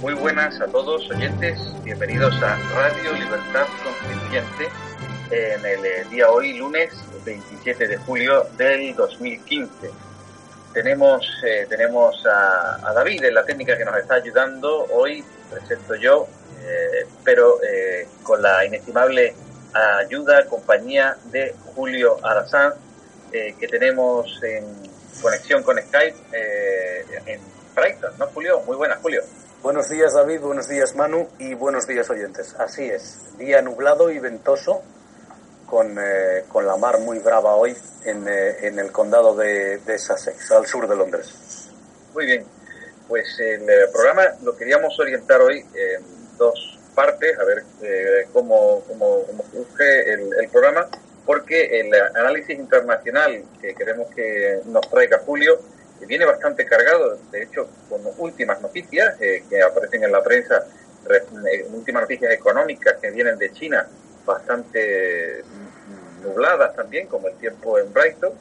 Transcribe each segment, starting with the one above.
Muy buenas a todos oyentes, bienvenidos a Radio Libertad Constituyente en el eh, día hoy, lunes 27 de julio del 2015. Tenemos, eh, tenemos a, David en la técnica que nos está ayudando. Hoy presento yo, eh, pero eh, con la inestimable ayuda, compañía de Julio Arazán, que tenemos en conexión con Skype en Brighton, ¿no, Julio? Muy buenas, Julio. Buenos días David, buenos días Manu y buenos días oyentes. Así es, día nublado y ventoso con, eh, con la mar muy brava hoy en, eh, en el condado de, de, Sussex, al sur de Londres. Muy bien, pues el programa lo queríamos orientar hoy en dos partes, a ver eh, cómo, cómo, cómo surge el programa, porque el análisis internacional que queremos que nos traiga Julio viene bastante cargado, de hecho, con últimas noticias eh, que aparecen en la prensa, eh, últimas noticias económicas que vienen de China, bastante nubladas también, como el tiempo en Brighton,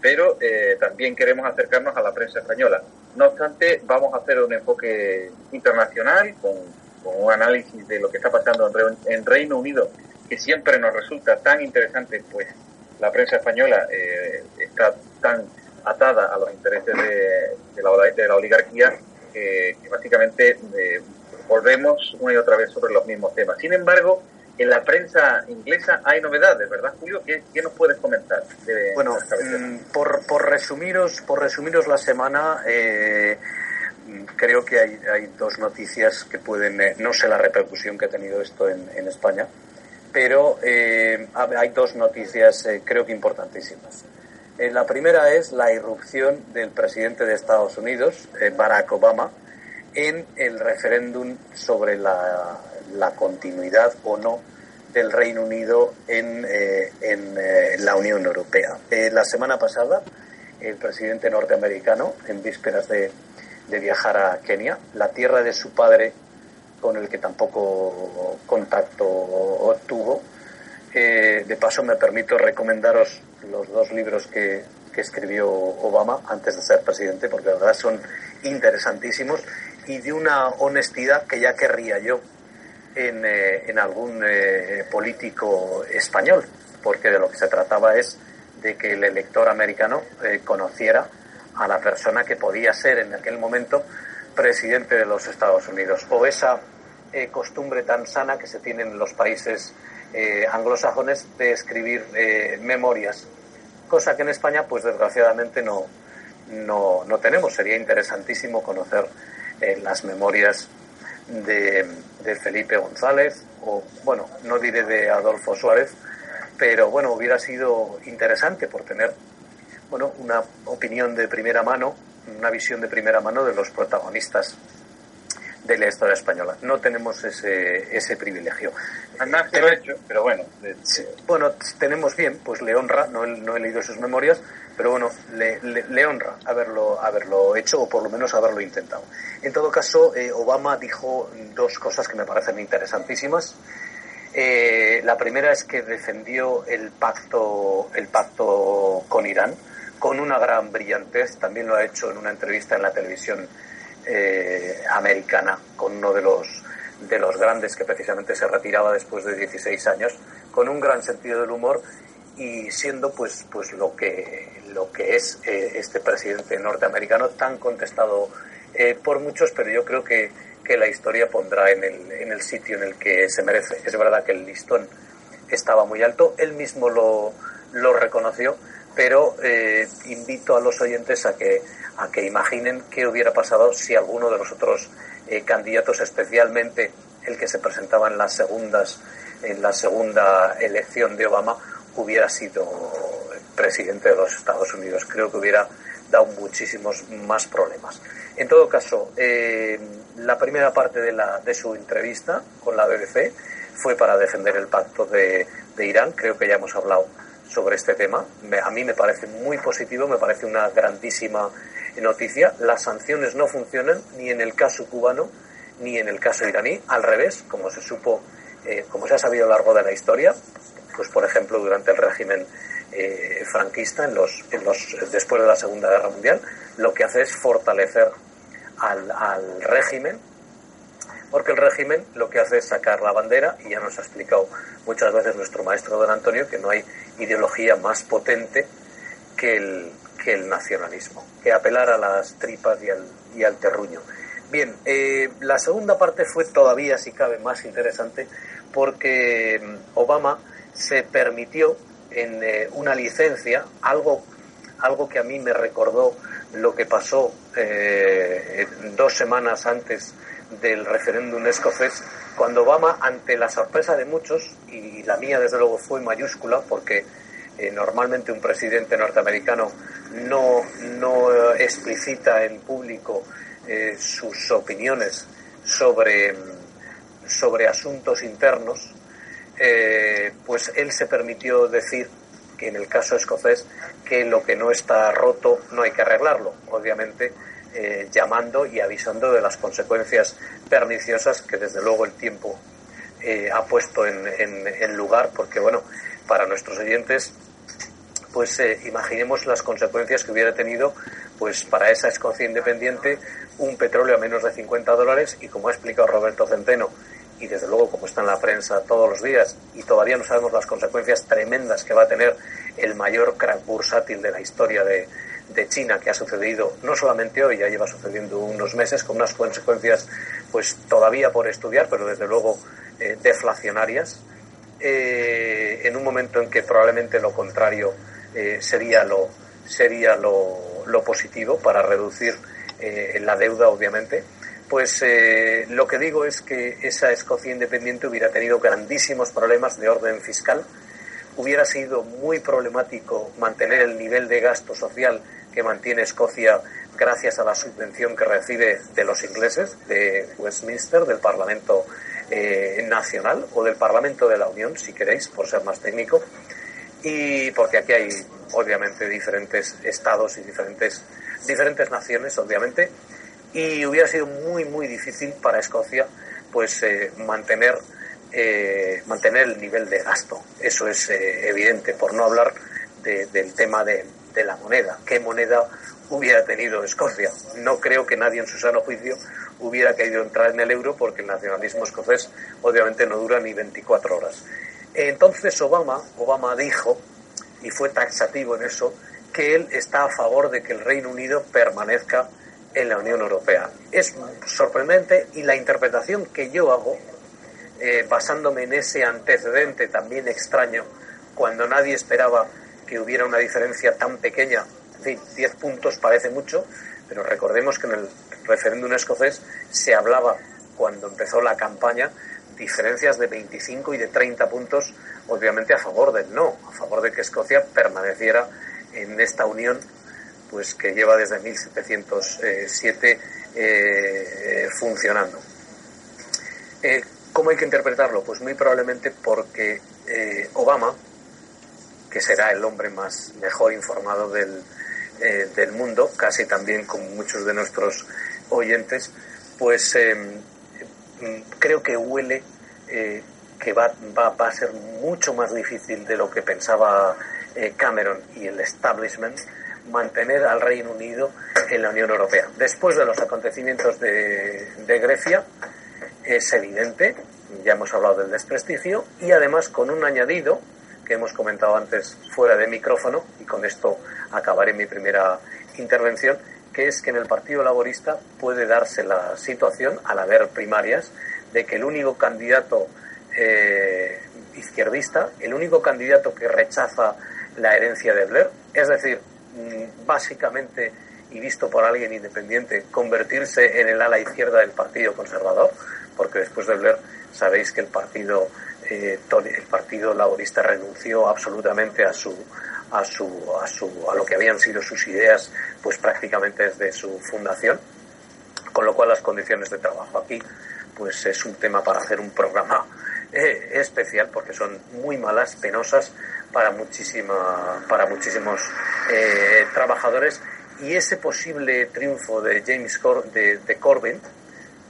pero eh, también queremos acercarnos a la prensa española. No obstante, vamos a hacer un enfoque internacional con, con un análisis de lo que está pasando en, Re en, Reino Unido, que siempre nos resulta tan interesante, pues la prensa española eh, está tan atada a los intereses de, de, la, de la, oligarquía que, que básicamente eh, volvemos una y otra vez sobre los mismos temas. Sin embargo, en la prensa inglesa hay novedades, ¿verdad, Julio? ¿Qué, qué nos puedes comentar? De bueno, mmm, por, por, resumiros, por resumiros la semana, eh, creo que hay, hay, dos noticias que pueden, eh, no sé la repercusión que ha tenido esto en, en España, pero eh, hay dos noticias eh, creo que importantísimas. Eh, la primera es la irrupción del presidente de Estados Unidos, eh, Barack Obama, en el referéndum sobre la, continuidad o no del Reino Unido en, en eh, la Unión Europea. la semana pasada, el presidente norteamericano, en vísperas de, de viajar a Kenia, la tierra de su padre, con el que tampoco contacto tuvo, eh, de paso, me permito recomendaros los dos libros que, que, escribió Obama antes de ser presidente, porque de verdad son interesantísimos y de una honestidad que ya querría yo en, eh, en algún eh, político español, porque de lo que se trataba es de que el elector americano conociera a la persona que podía ser en aquel momento presidente de los Estados Unidos, o esa costumbre tan sana que se tiene en los países eh, anglosajones de escribir eh, memorias, cosa que en España, pues desgraciadamente no, no, no tenemos. Sería interesantísimo conocer eh, las memorias de, de, Felipe González, o bueno, no diré de Adolfo Suárez, pero bueno, hubiera sido interesante por tener bueno, una opinión de primera mano, una visión de primera mano de los protagonistas de la historia española. No tenemos ese, ese privilegio. Además, pero, he hecho, pero bueno. Sí, bueno, tenemos bien, pues le honra, no, no he leído sus memorias, pero bueno, le, le, le, honra haberlo, haberlo hecho o por lo menos haberlo intentado. En todo caso, eh, Obama dijo dos cosas que me parecen interesantísimas. Eh, la primera es que defendió el pacto, el pacto con Irán con una gran brillantez. También lo ha hecho en una entrevista en la televisión eh, americana con uno de los de los grandes que precisamente se retiraba después de 16 años con un gran sentido del humor y siendo pues pues lo que lo que es eh, este presidente norteamericano tan contestado eh, por muchos pero yo creo que, que la historia pondrá en el, en el sitio en el que se merece. Es verdad que el listón estaba muy alto él mismo lo, lo reconoció pero invito a los oyentes a que a que imaginen qué hubiera pasado si alguno de los otros eh, candidatos, especialmente el que se presentaba en las segundas, en la segunda elección de Obama, hubiera sido presidente de los Estados Unidos. Creo que hubiera dado muchísimos más problemas. En todo caso, eh, la primera parte de, la, de su entrevista con la BBC fue para defender el pacto de, de Irán. Creo que ya hemos hablado sobre este tema. a mí me parece muy positivo, me parece una grandísima noticia. Las sanciones no funcionan ni en el caso cubano ni en el caso iraní. Al revés, como se supo, eh, como se ha sabido a lo largo de la historia, pues por ejemplo durante el régimen eh, franquista, en los, en los, después de la Segunda Guerra Mundial, lo que hace es fortalecer al, al régimen porque el régimen lo que hace es sacar la bandera, y ya nos ha explicado muchas veces nuestro maestro don Antonio que no hay ideología más potente que el, que el nacionalismo, que apelar a las tripas y al, y al terruño. Bien, eh, la segunda parte fue todavía, si cabe, más interesante, porque mm, Obama se permitió en eh, una licencia algo, algo que a mí me recordó lo que pasó eh, dos semanas antes del referéndum escocés, cuando Obama, ante la sorpresa de muchos, y la mía desde luego fue mayúscula, porque eh, normalmente un presidente norteamericano no, no explicita en público eh, sus opiniones sobre, sobre asuntos internos, eh, pues él se permitió decir que en el caso escocés que lo que no está roto no hay que arreglarlo. Obviamente eh, llamando y avisando de las consecuencias perniciosas que desde luego el tiempo eh, ha puesto en, lugar, porque bueno, para nuestros oyentes, pues eh, imaginemos las consecuencias que hubiera tenido pues para esa Escocia independiente un petróleo a menos de 50 dólares y como ha explicado Roberto Centeno, y desde luego como está en la prensa todos los días y todavía no sabemos las consecuencias tremendas que va a tener el mayor crack bursátil de la historia de, de China que ha sucedido no solamente hoy, ya lleva sucediendo unos meses con unas consecuencias pues todavía por estudiar, pero desde luego eh, deflacionarias, eh, en un momento en que probablemente lo contrario eh, sería lo sería lo, positivo para reducir la deuda, obviamente. Pues lo que digo es que esa Escocia independiente hubiera tenido grandísimos problemas de orden fiscal, hubiera sido muy problemático mantener el nivel de gasto social que mantiene Escocia gracias a la subvención que recibe de los ingleses, de Westminster, del Parlamento eh, Nacional o del Parlamento de la Unión, si queréis, por ser más técnico. Y porque aquí hay, obviamente, diferentes estados y diferentes, diferentes naciones, obviamente. Y hubiera sido muy, muy difícil para Escocia pues eh, mantener, eh, mantener el nivel de gasto. Eso es evidente, por no hablar del tema de, de la moneda. ¿Qué moneda hubiera tenido Escocia? No creo que nadie en su sano juicio hubiera querido entrar en el euro porque el nacionalismo escocés obviamente no dura ni 24 horas. Entonces Obama, Obama dijo, y fue taxativo en eso, que él está a favor de que el Reino Unido permanezca en la Unión Europea. Es sorprendente y la interpretación que yo hago, eh, basándome en ese antecedente también extraño, cuando nadie esperaba que hubiera una diferencia tan pequeña. En fin, 10 puntos parece mucho, pero recordemos que en el referéndum escocés se hablaba, cuando empezó la campaña, diferencias de 25 y de 30 puntos, obviamente a favor del no, a favor de que Escocia permaneciera en esta unión pues que lleva desde 1707 eh, funcionando. Eh, ¿Cómo hay que interpretarlo? Pues muy probablemente porque eh, Obama, que será el hombre más mejor informado del, del mundo, casi también como muchos de nuestros oyentes, pues eh, creo que huele eh, que va, va, va, a ser mucho más difícil de lo que pensaba Cameron y el establishment mantener al Reino Unido en la Unión Europea. Después de los acontecimientos de, de Grecia, es evidente, ya hemos hablado del desprestigio, y además con un añadido que hemos comentado antes fuera de micrófono, y con esto acabaré mi primera intervención, que es que en el Partido Laborista puede darse la situación, al haber primarias, de que el único candidato eh, izquierdista, el único candidato que rechaza la herencia de Blair, es decir, mm, básicamente y visto por alguien independiente, convertirse en el ala izquierda del Partido Conservador, porque después de Blair sabéis que el partido, eh, el partido laborista renunció absolutamente a su, a, su, a, su, a lo que habían sido sus ideas, pues prácticamente desde su fundación, con lo cual las condiciones de trabajo aquí, pues es un tema para hacer un programa eh, especial, porque son muy malas, penosas para, muchísima, para muchísimos eh, trabajadores. Y ese posible triunfo de James de, Corbyn,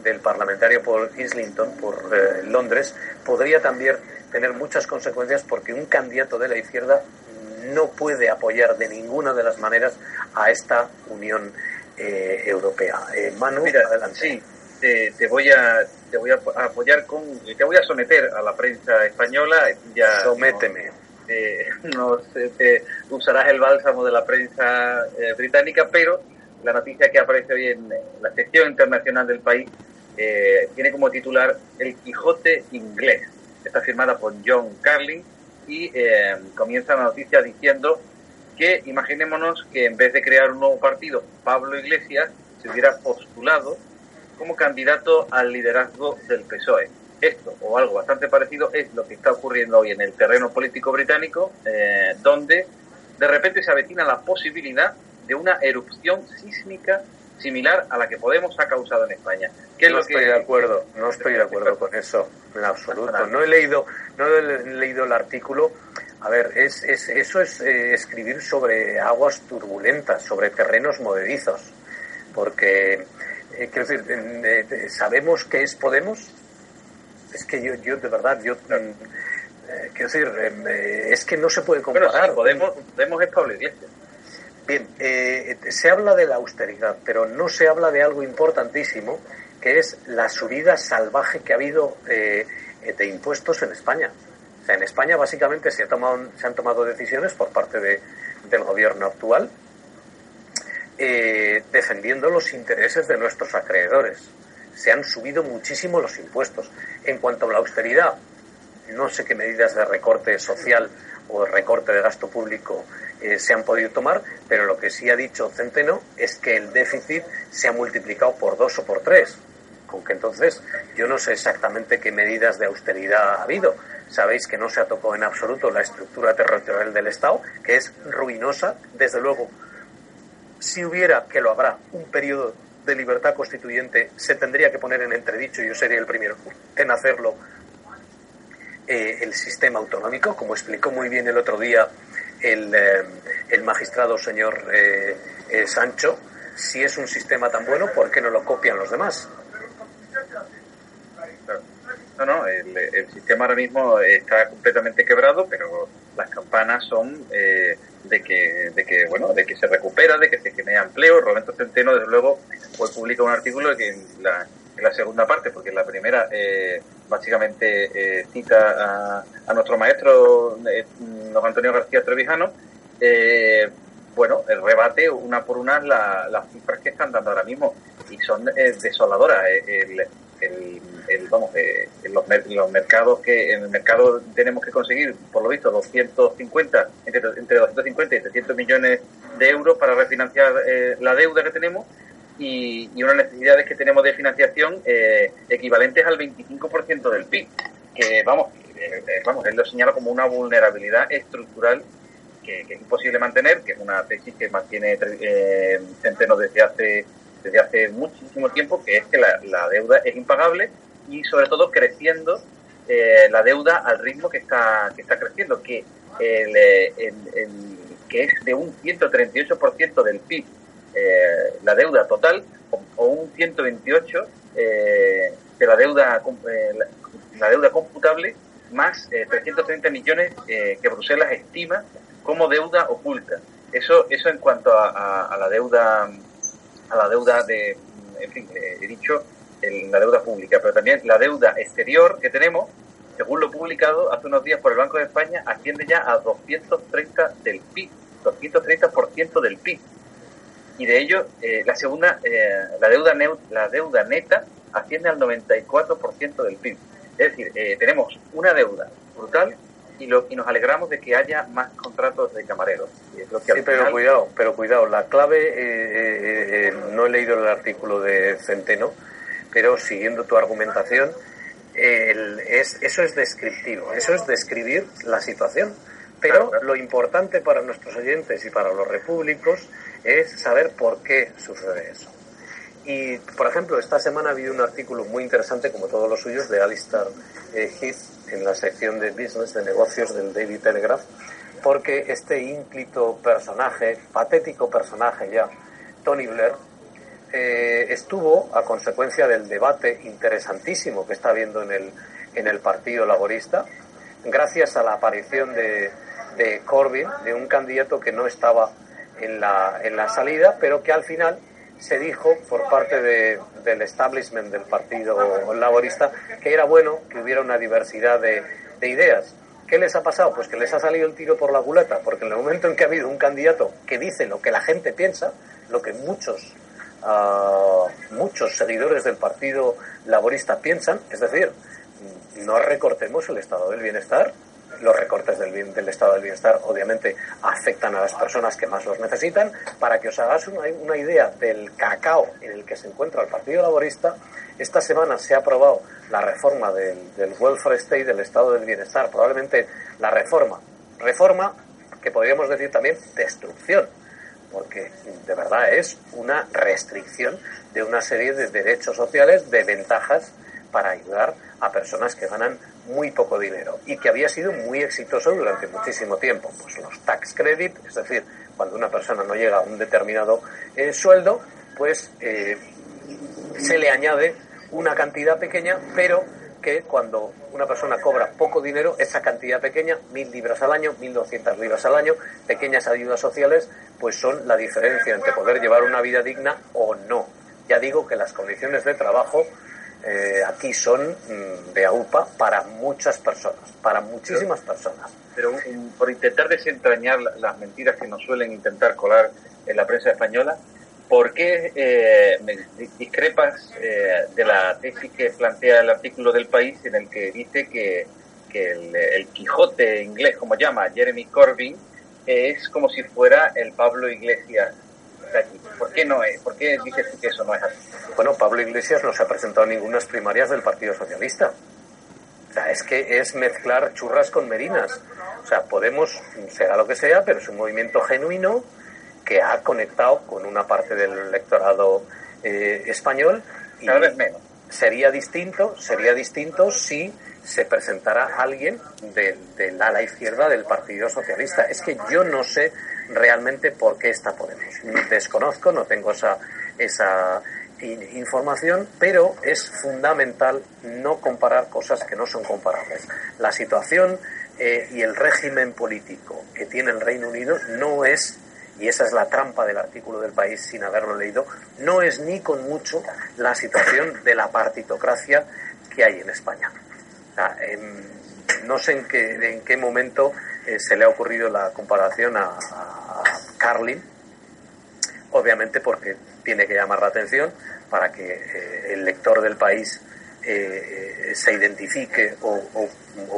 del parlamentario por Islington, por eh, Londres, podría también tener muchas consecuencias porque un candidato de la izquierda no puede apoyar de ninguna de las maneras a esta Unión eh, Europea. Eh, Manu, Mira, adelante. Sí, te, voy a te voy a apoyar con te voy a someter a la prensa española. Ya, Sométeme. No, te usarás el bálsamo de la prensa eh, británica, pero la noticia que aparece hoy en la sección internacional del país tiene como titular El Quijote inglés. Está firmada por John Carlin y eh, comienza la noticia diciendo que imaginémonos que en vez de crear un nuevo partido, Pablo Iglesias se hubiera postulado como candidato al liderazgo del PSOE. Esto, o algo bastante parecido, es lo que está ocurriendo hoy en el terreno político británico, eh, donde de repente se avetina la posibilidad de una erupción sísmica similar a la que Podemos ha causado en España. no estoy de acuerdo, no estoy de acuerdo con eso, en absoluto. No he leído, no he leído el artículo. A ver, es, es eso es eh, escribir sobre aguas turbulentas, sobre terrenos movedizos, porque eh, quiero decir, eh, sabemos qué es Podemos. Es que yo, yo de verdad, yo mm, quiero decir, es que no se puede comparar. Podemos, Podemos es Pablo Iglesias. Bien, eh, se habla de la austeridad, pero no se habla de algo importantísimo, que es la subida salvaje que ha habido eh, de impuestos en España. O sea, en España básicamente se, ha tomado, se han tomado decisiones por parte de, del gobierno actual eh, defendiendo los intereses de nuestros acreedores. Se han subido muchísimo los impuestos. En cuanto a la austeridad, no sé qué medidas de recorte social o recorte de gasto público eh, se han podido tomar, pero lo que sí ha dicho Centeno es que el déficit se ha multiplicado por dos o por tres. Aunque entonces yo no sé exactamente qué medidas de austeridad ha habido. Sabéis que no se ha tocado en absoluto la estructura territorial del Estado, que es ruinosa. Desde luego, si hubiera, que lo habrá, un periodo de libertad constituyente, se tendría que poner en entredicho, y yo sería el primero en hacerlo, eh, el sistema autonómico, como explicó muy bien el otro día el, eh, el magistrado señor eh, Sancho, si es un sistema tan bueno, ¿por qué no lo copian los demás? No, no, el, sistema ahora mismo está completamente quebrado, pero las campanas son de que de que bueno de que se recupera de que se genera empleo Roberto Centeno desde luego publica un artículo de que la, la segunda parte, porque la primera eh, básicamente eh, cita a, nuestro maestro, eh, don Antonio García Trevijano, bueno, el rebate una por una las cifras que están dando ahora mismo y son desoladoras. El, el, vamos, en los, los, mercados que en el mercado tenemos que conseguir, por lo visto, 250, entre, entre 250 y 300 millones de euros para refinanciar la deuda que tenemos y, y unas necesidades que tenemos de financiación eh, equivalentes al 25% del PIB, que vamos, eh, eh, vamos, él lo señala como una vulnerabilidad estructural que, es imposible mantener, que es una tesis que mantiene eh, Centeno desde hace, desde hace muchísimo tiempo, que es que la, deuda es impagable y sobre todo creciendo la deuda al ritmo que está, que está creciendo, que, el, que es de un 138% del PIB eh, la deuda total o, un 128 eh, de la deuda eh, la, deuda computable más 330 millones que Bruselas estima como deuda oculta. Eso eso en cuanto a, la deuda a la deuda de en fin he dicho la deuda pública, pero también la deuda exterior que tenemos según lo publicado hace unos días por el Banco de España, asciende ya a 230 del PIB, 230% del PIB y de ello eh, la segunda, eh, la, deuda la deuda neta asciende al 94% del PIB. Es decir, eh, tenemos una deuda brutal y, lo, y nos alegramos de que haya más contratos de camareros. sí, pero cuidado, pero cuidado, la clave, no he leído el artículo de Centeno, pero siguiendo tu argumentación, es, eso es descriptivo, eso es describir la situación. Pero lo importante para nuestros oyentes y para los repúblicos es saber por qué sucede eso. Y, por ejemplo, esta semana vi un artículo muy interesante, como todos los suyos, de Alistair eh, Heath en la sección de business, de negocios del Daily Telegraph, porque este ínclito personaje, patético personaje ya, Tony Blair, eh, estuvo a consecuencia del debate interesantísimo que está habiendo en el, en el Partido Laborista, gracias a la aparición de, de Corbyn, de un candidato que no estaba en la, en la salida, pero que al final se dijo por parte de, del establishment del Partido Laborista que era bueno que hubiera una diversidad de, de, ideas. ¿Qué les ha pasado? Pues que les ha salido el tiro por la culata, porque en el momento en que ha habido un candidato que dice lo que la gente piensa, lo que muchos, uh, muchos seguidores del Partido Laborista piensan, es decir, no recortemos el estado del bienestar, los recortes del, del, estado del bienestar obviamente afectan a las personas que más los necesitan. Para que os hagáis una, idea del cacao en el que se encuentra el Partido Laborista, esta semana se ha aprobado la reforma del, del welfare state, del estado del bienestar, probablemente la reforma, reforma que podríamos decir también destrucción, porque de verdad es una restricción de una serie de derechos sociales, de ventajas para ayudar a personas que ganan muy poco dinero y que había sido muy exitoso durante muchísimo tiempo. Pues los tax credit, es decir, cuando una persona no llega a un determinado eh, sueldo, pues eh, se le añade una cantidad pequeña, pero que cuando una persona cobra poco dinero, esa cantidad pequeña, mil libras al año, mil doscientas libras al año, pequeñas ayudas sociales, pues son la diferencia entre poder llevar una vida digna o no. Ya digo que las condiciones de trabajo aquí son mm, de AUPA para muchas personas, para muchísimas personas. Pero por intentar desentrañar las mentiras que nos suelen intentar colar en la prensa española, ¿por qué eh, discrepas eh, de la tesis que plantea el artículo del país en el que dice que, el, Quijote inglés, como llama Jeremy Corbyn, es como si fuera el Pablo Iglesias ¿Por qué no es? ¿Por qué dices que eso no es así? Bueno, Pablo Iglesias no se ha presentado en ninguna primarias del Partido Socialista. O sea, es que es mezclar churras con merinas. O sea, Podemos, será lo que sea, pero es un movimiento genuino que ha conectado con una parte del electorado eh, español. Y Cada vez menos. Sería distinto, sería distinto si se presentara alguien del la ala izquierda del Partido Socialista. Es que yo no sé realmente por qué está Podemos. Desconozco, no tengo esa, esa información, pero es fundamental no comparar cosas que no son comparables. La situación eh, y el régimen político que tiene el Reino Unido no es, y esa es la trampa del artículo del país sin haberlo leído, no es ni con mucho la situación de la partitocracia que hay en España. no sé en qué, en qué momento eh, se le ha ocurrido la comparación a, Carlin, obviamente porque tiene que llamar la atención para que eh, el lector del país eh, se identifique o,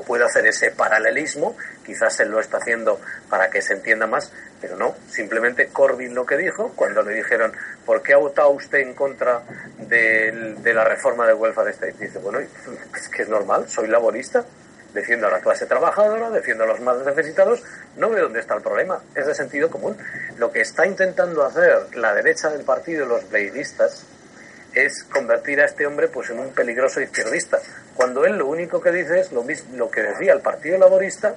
pueda hacer ese paralelismo. Quizás él lo está haciendo para que se entienda más, pero no. Simplemente Corbyn lo que dijo cuando le dijeron, ¿por qué ha votado usted en contra de, de la reforma del welfare state? Dice, bueno, es que es normal, soy laborista defiendo a la clase trabajadora, defiendo a los más necesitados, no veo dónde está el problema, es de sentido común. Lo que está intentando hacer la derecha del partido, los blairistas, es convertir a este hombre pues en un peligroso izquierdista, cuando él lo único que dice es lo mismo lo que decía el Partido Laborista,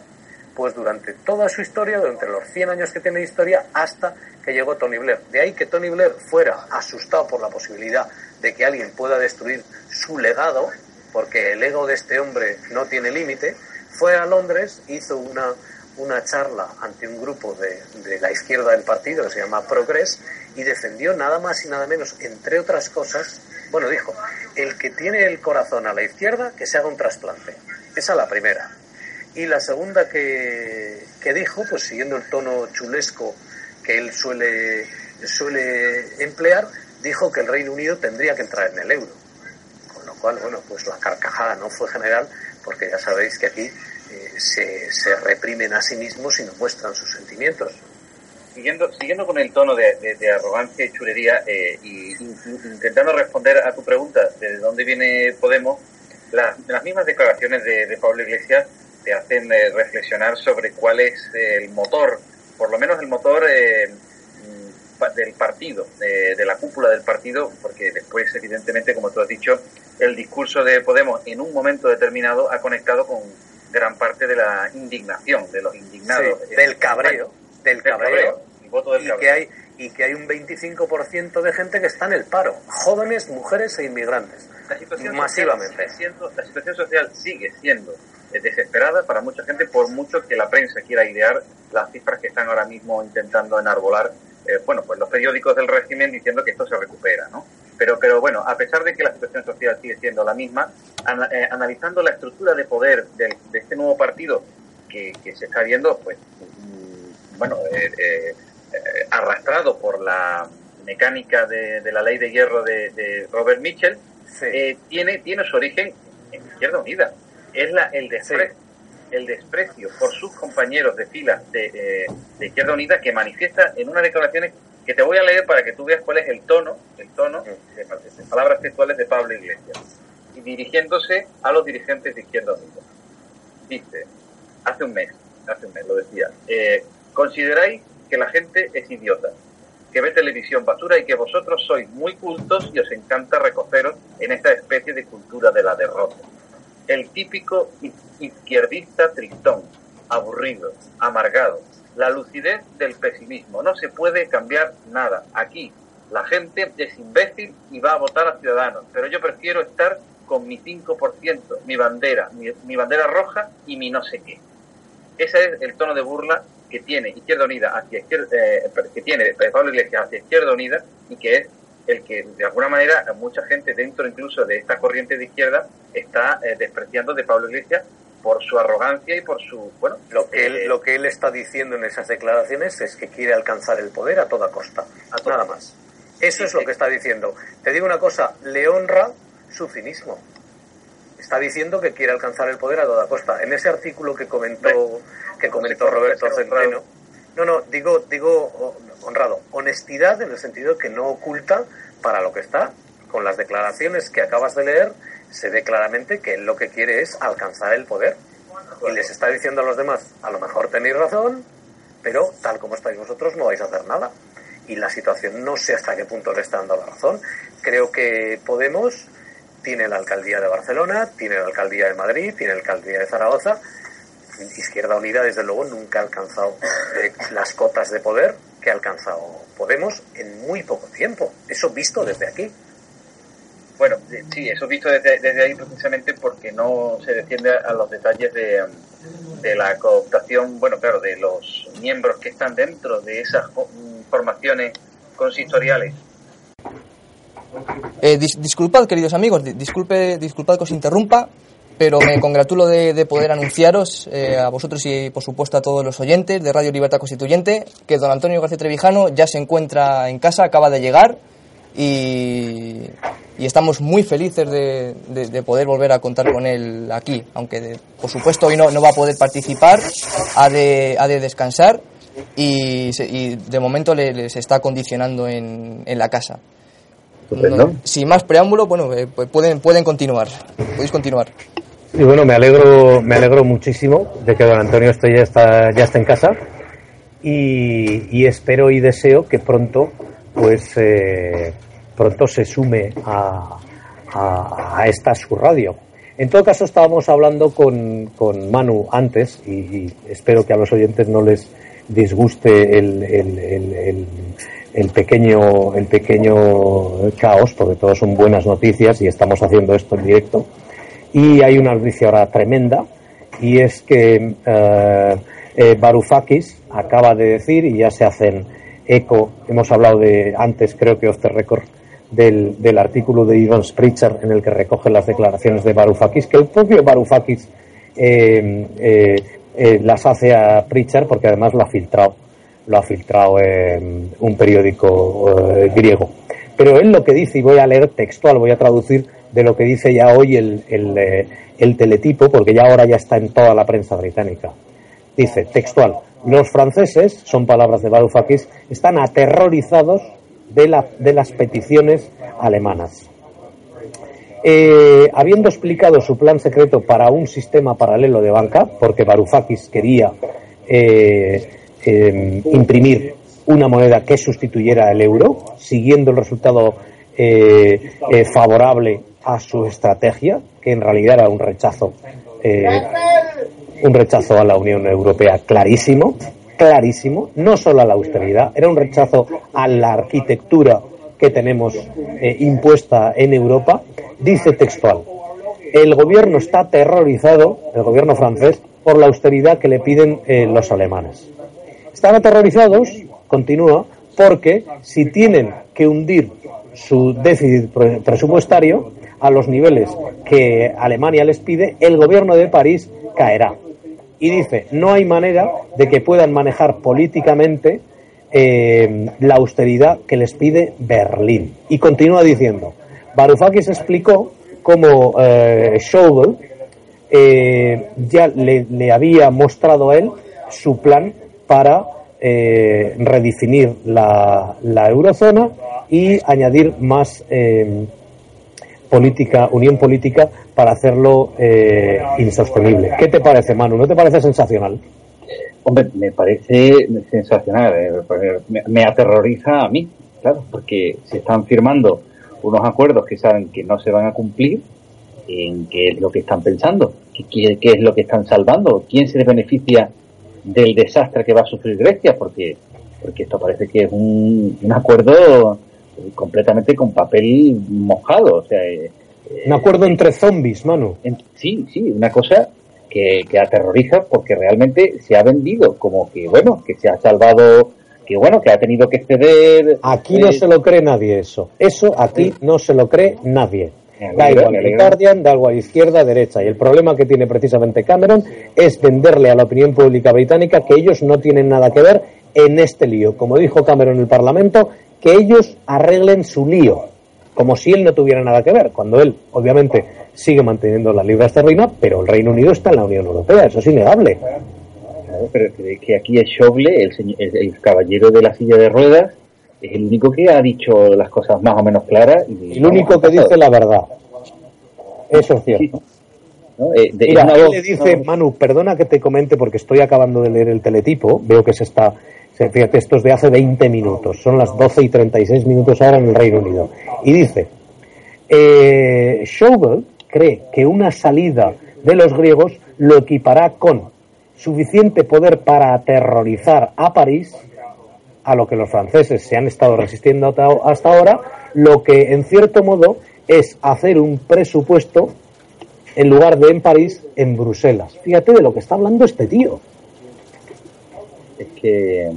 pues durante toda su historia, durante los 100 años que tiene historia, hasta que llegó Tony Blair. De ahí que Tony Blair fuera asustado por la posibilidad de que alguien pueda destruir su legado, porque el ego de este hombre no tiene límite, fue a Londres, hizo una, una charla ante un grupo de, de, la izquierda del partido que se llama Progress y defendió nada más y nada menos, entre otras cosas, bueno, dijo, el que tiene el corazón a la izquierda, que se haga un trasplante. Esa es la primera. Y la segunda que, que dijo, pues siguiendo el tono chulesco que él suele, suele emplear, dijo que el Reino Unido tendría que entrar en el euro bueno, pues la carcajada no fue general, porque ya sabéis que aquí eh, se, reprimen a sí mismos y no muestran sus sentimientos. siguiendo, siguiendo con el tono de, arrogancia y chulería eh, y intentando responder a tu pregunta de dónde viene Podemos, las, mismas declaraciones de, Pablo Iglesias te hacen eh, reflexionar sobre cuál es el motor, por lo menos el motor eh, del partido, de, la cúpula del partido, porque después, evidentemente, como tú has dicho, el discurso de Podemos en un momento determinado ha conectado con gran parte de la indignación, de los indignados. del cabreo, del, cabreo, y, que hay y que hay un 25% de gente que está en el paro, jóvenes, mujeres e inmigrantes. La situación masivamente. Siendo, la situación social sigue siendo desesperada para mucha gente, por mucho que la prensa quiera idear las cifras que están ahora mismo intentando enarbolar, eh, bueno, pues los periódicos del régimen diciendo que esto se recupera, ¿no? Pero, pero bueno, a pesar de que la situación social sigue siendo la misma, eh, analizando la estructura de poder de, este nuevo partido que, se está viendo, pues, mm, bueno, eh, eh, arrastrado por la mecánica de, la ley de hierro de, Robert Mitchell, tiene, tiene su origen en Izquierda Unida. Es la, el desprecio. El desprecio por sus compañeros de fila de, Izquierda Unida que manifiesta en unas declaraciones que te voy a leer para que tú veas cuál es el tono, el tono de, palabras textuales de Pablo Iglesias, y dirigiéndose a los dirigentes de Izquierda Unida. Dice, hace un mes, hace un mes lo decía, eh, consideráis que la gente es idiota, que ve televisión basura y que vosotros sois muy cultos y os encanta recogeros en esta especie de cultura de la derrota. El típico izquierdista tristón, aburrido, amargado, la lucidez del pesimismo. No se puede cambiar nada. Aquí la gente es imbécil y va a votar a Ciudadanos, pero yo prefiero estar con mi 5%, mi bandera, mi, bandera roja y mi no sé qué. Ese es el tono de burla que tiene Izquierda Unida hacia izquierda, eh, que tiene Pablo Iglesias hacia Izquierda Unida y que es el que de alguna manera mucha gente dentro incluso de esta corriente de izquierda está eh, despreciando de Pablo Iglesias por su arrogancia y por su bueno lo que él eh, lo que él está diciendo en esas declaraciones es que quiere alcanzar el poder a toda costa a nada más. Eso es lo que está diciendo. Te digo una cosa le honra su cinismo. Está diciendo que quiere alcanzar el poder a toda costa. En ese artículo que comentó que comentó Roberto Centeno. no no digo digo honrado honestidad en el sentido que no oculta para lo que está con las declaraciones que acabas de leer se ve claramente que él lo que quiere es alcanzar el poder. Y les está diciendo a los demás, a lo mejor tenéis razón, pero tal como estáis vosotros no vais a hacer nada. Y la situación no sé hasta qué punto le está dando la razón. Creo que Podemos tiene la alcaldía de Barcelona, tiene la alcaldía de Madrid, tiene la alcaldía de Zaragoza. Izquierda Unida, desde luego, nunca ha alcanzado eh, las cotas de poder que ha alcanzado Podemos en muy poco tiempo. Eso visto desde aquí. Bueno, sí, eso visto desde, desde ahí precisamente porque no se defiende a los detalles de, de, la cooptación, bueno, claro, de los miembros que están dentro de esas formaciones consistoriales. Eh, disculpad, queridos amigos, disculpe, disculpad que os interrumpa, pero me congratulo de, poder anunciaros eh, a vosotros y, por supuesto, a todos los oyentes de Radio Libertad Constituyente que don Antonio García Trevijano ya se encuentra en casa, acaba de llegar y, estamos muy felices de, poder volver a contar con él aquí, aunque por supuesto hoy no, no va a poder participar, ha de, ha de descansar y, de momento le, se está condicionando en, en la casa. sin más preámbulo, bueno, eh, pues pueden, pueden continuar, podéis continuar. Y bueno, me alegro, me alegro muchísimo de que don Antonio esté, ya, está, ya está en casa y, y espero y deseo que pronto pues eh, pronto se sume a, a, esta su radio. En todo caso, estábamos hablando con, con Manu antes y, espero que a los oyentes no les disguste el, el, el, pequeño, el pequeño caos, porque todos son buenas noticias y estamos haciendo esto en directo. Y hay una noticia ahora tremenda y es que eh, eh Varoufakis acaba de decir, y ya se hacen eco, hemos hablado de antes, creo que off the record, del, del artículo de Ivan Spritzer en el que recoge las declaraciones de Varoufakis, que el propio Varoufakis eh, eh, eh, las hace a Pritchard porque además lo ha filtrado, lo ha filtrado un periódico griego. Pero él lo que dice, y voy a leer textual, voy a traducir de lo que dice ya hoy el, el, el teletipo, porque ya ahora ya está en toda la prensa británica. Dice, textual, Los franceses, son palabras de Varoufakis, están aterrorizados de, la, de las peticiones alemanas. Eh, habiendo explicado su plan secreto para un sistema paralelo de banca, porque Varoufakis quería eh, em, imprimir una moneda que sustituyera el euro, siguiendo el resultado eh, favorable a su estrategia, que en realidad era un rechazo, un rechazo a la Unión Europea clarísimo, clarísimo, no solo a la austeridad, era un rechazo a la arquitectura que tenemos impuesta en Europa dice textual, el gobierno está aterrorizado, el gobierno francés, por la austeridad que le piden eh, los alemanes. Están aterrorizados, continúa, porque si tienen que hundir su déficit presupuestario a los niveles que Alemania les pide, el gobierno de París caerá. Y dice, no hay manera de que puedan manejar políticamente eh, la austeridad que les pide Berlín. Y continúa diciendo, Varoufakis explicó cómo eh, Schauble eh, ya le, había mostrado a él su plan para eh, redefinir la, eurozona y añadir más eh, política, unión política para hacerlo insostenible. ¿Qué te parece, Manu? ¿No te parece sensacional? Hombre, me parece sensacional. Me, me aterroriza a mí, claro, porque se están firmando unos acuerdos que saben que no se van a cumplir, en qué es lo que están pensando, qué, qué es lo que están salvando, quién se beneficia del desastre que va a sufrir Grecia, porque, porque esto parece que es un, un acuerdo completamente con papel mojado. O sea, eh, un acuerdo entre zombies, mano. sí, sí, una cosa que, que aterroriza porque realmente se ha vendido como que, bueno, que se ha salvado que bueno, que ha tenido que ceder. Aquí no se lo cree nadie eso. Eso aquí no se lo cree nadie. Da igual el Guardian, da igual izquierda, derecha. Y el problema que tiene precisamente Cameron es venderle a la opinión pública británica que ellos no tienen nada que ver en este lío. Como dijo Cameron en el Parlamento, que ellos arreglen su lío. Como si él no tuviera nada que ver. Cuando él, obviamente, sigue manteniendo las libras esterlinas, pero el Reino Unido está en la Unión Europea. Eso es innegable pero que aquí es Shoble, el, el, caballero de la silla de ruedas, es el único que ha dicho las cosas más o menos claras. Y el único que dice la verdad. Eso es cierto. Eh, Mira, le dice, Manu, perdona que te comente porque estoy acabando de leer el teletipo, veo que se está, fíjate, esto es de hace 20 minutos, son las 12 y 36 minutos ahora en el Reino Unido. Y dice, eh, cree que una salida de los griegos lo equipará con suficiente poder para aterrorizar a París, a lo que los franceses se han estado resistiendo hasta ahora, lo que en cierto modo es hacer un presupuesto en lugar de en París, en Bruselas. Fíjate de lo que está hablando este tío. Es que,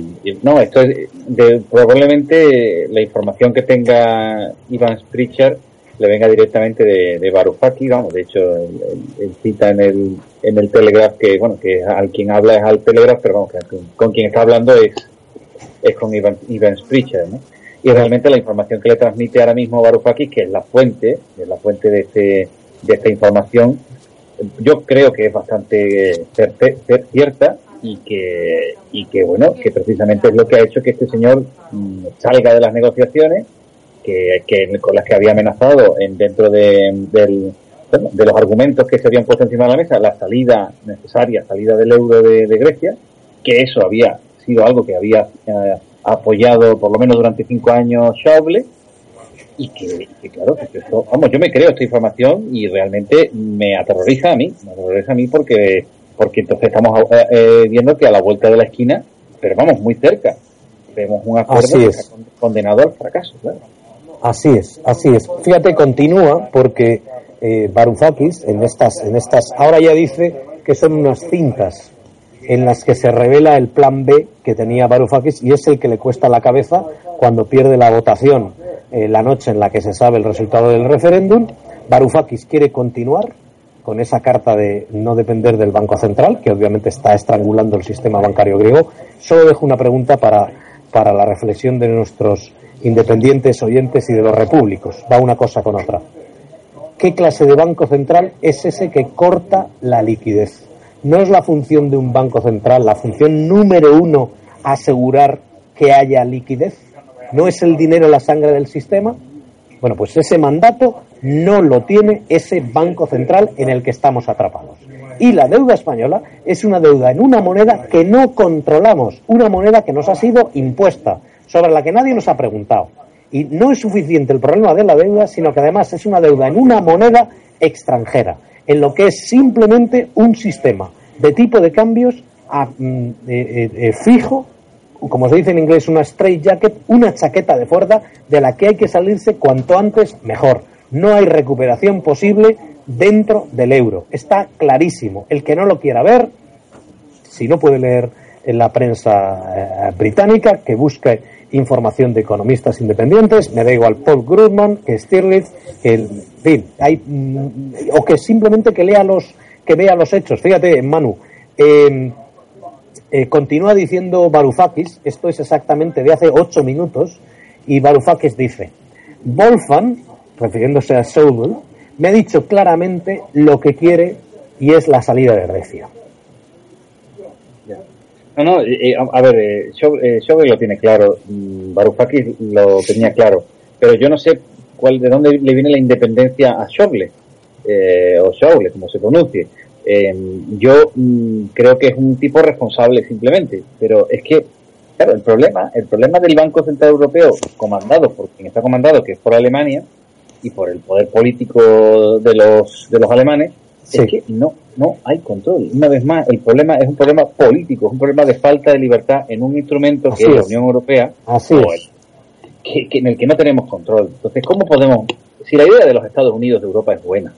no, esto es de, probablemente la información que tenga Ivan Spritcher le venga directamente de, de Varoufakis, vamos, de hecho, él, cita en el, en el Telegraph que, bueno, que al quien habla es al Telegraph, pero vamos, que con quien está hablando es, es con Ivan, Ivan Spritcher, ¿no? Y realmente la información que le transmite ahora mismo Varoufakis, que es la fuente, es la fuente de este, de esta información, yo creo que es bastante cierta y que, y que, bueno, que precisamente es lo que ha hecho que este señor mm, salga de las negociaciones que, con las que había amenazado en, dentro de, de los argumentos que se habían puesto encima de la mesa, la salida necesaria, salida del euro de, Grecia, que eso había sido algo que había eh, apoyado por lo menos durante cinco años Schauble, y que, claro, vamos, yo me creo esta información y realmente me aterroriza a mí, me aterroriza a mí porque, porque entonces estamos eh, eh, viendo que a la vuelta de la esquina, pero vamos muy cerca, vemos un acuerdo que está condenado al fracaso, claro. Así es, así es. Fíjate, continúa porque eh, Varoufakis en estas, en estas, ahora ya dice que son unas cintas en las que se revela el plan B que tenía Varoufakis y es el que le cuesta la cabeza cuando pierde la votación eh, la noche en la que se sabe el resultado del referéndum. Varoufakis quiere continuar con esa carta de no depender del Banco Central, que obviamente está estrangulando el sistema bancario griego. Solo dejo una pregunta para, para la reflexión de nuestros independientes oyentes y de los repúblicos. Va una cosa con otra. ¿Qué clase de banco central es ese que corta la liquidez? No es la función de un banco central, la función número uno, asegurar que haya liquidez. No es el dinero la sangre del sistema. Bueno, pues ese mandato no lo tiene ese banco central en el que estamos atrapados. Y la deuda española es una deuda en una moneda que no controlamos, una moneda que nos ha sido impuesta, sobre la que nadie nos ha preguntado. Y no es suficiente el problema de la deuda, sino que además es una deuda en una moneda extranjera, en lo que es simplemente un sistema de tipo de cambios mm, eh, eh, eh, fijo, como se dice en inglés, una straight jacket, una chaqueta de fuerza de la que hay que salirse cuanto antes mejor. No hay recuperación posible dentro del euro. Está clarísimo. El que no lo quiera ver, si no puede leer en la prensa británica, que busque información de economistas independientes, me da igual Paul Grudman, que Stirlitz, que, en fin, hay, mm, o que simplemente que lea los, que vea los hechos. Fíjate, Manu, eh, eh, continúa diciendo Varoufakis, esto es exactamente de hace ocho minutos, y Varoufakis dice, Wolfgang, refiriéndose a Soudel, me ha dicho claramente lo que quiere y es la salida de Grecia. No, no, eh, a ver, eh, lo tiene claro, mm, Varoufakis lo tenía claro, pero yo no sé cuál, de dónde le viene la independencia a Schauble, o Schauble, como se pronuncie. yo mm, creo que es un tipo responsable simplemente, pero es que, claro, el problema, el problema del Banco Central Europeo, comandado por quien está comandado, que es por Alemania, y por el poder político de los, de los alemanes, es que no, no hay control. Una vez más, el problema es un problema político, es un problema de falta de libertad en un instrumento que es, la Unión Europea, que, en el que no tenemos control. Entonces, ¿cómo podemos? Si la idea de los Estados Unidos de Europa es buena,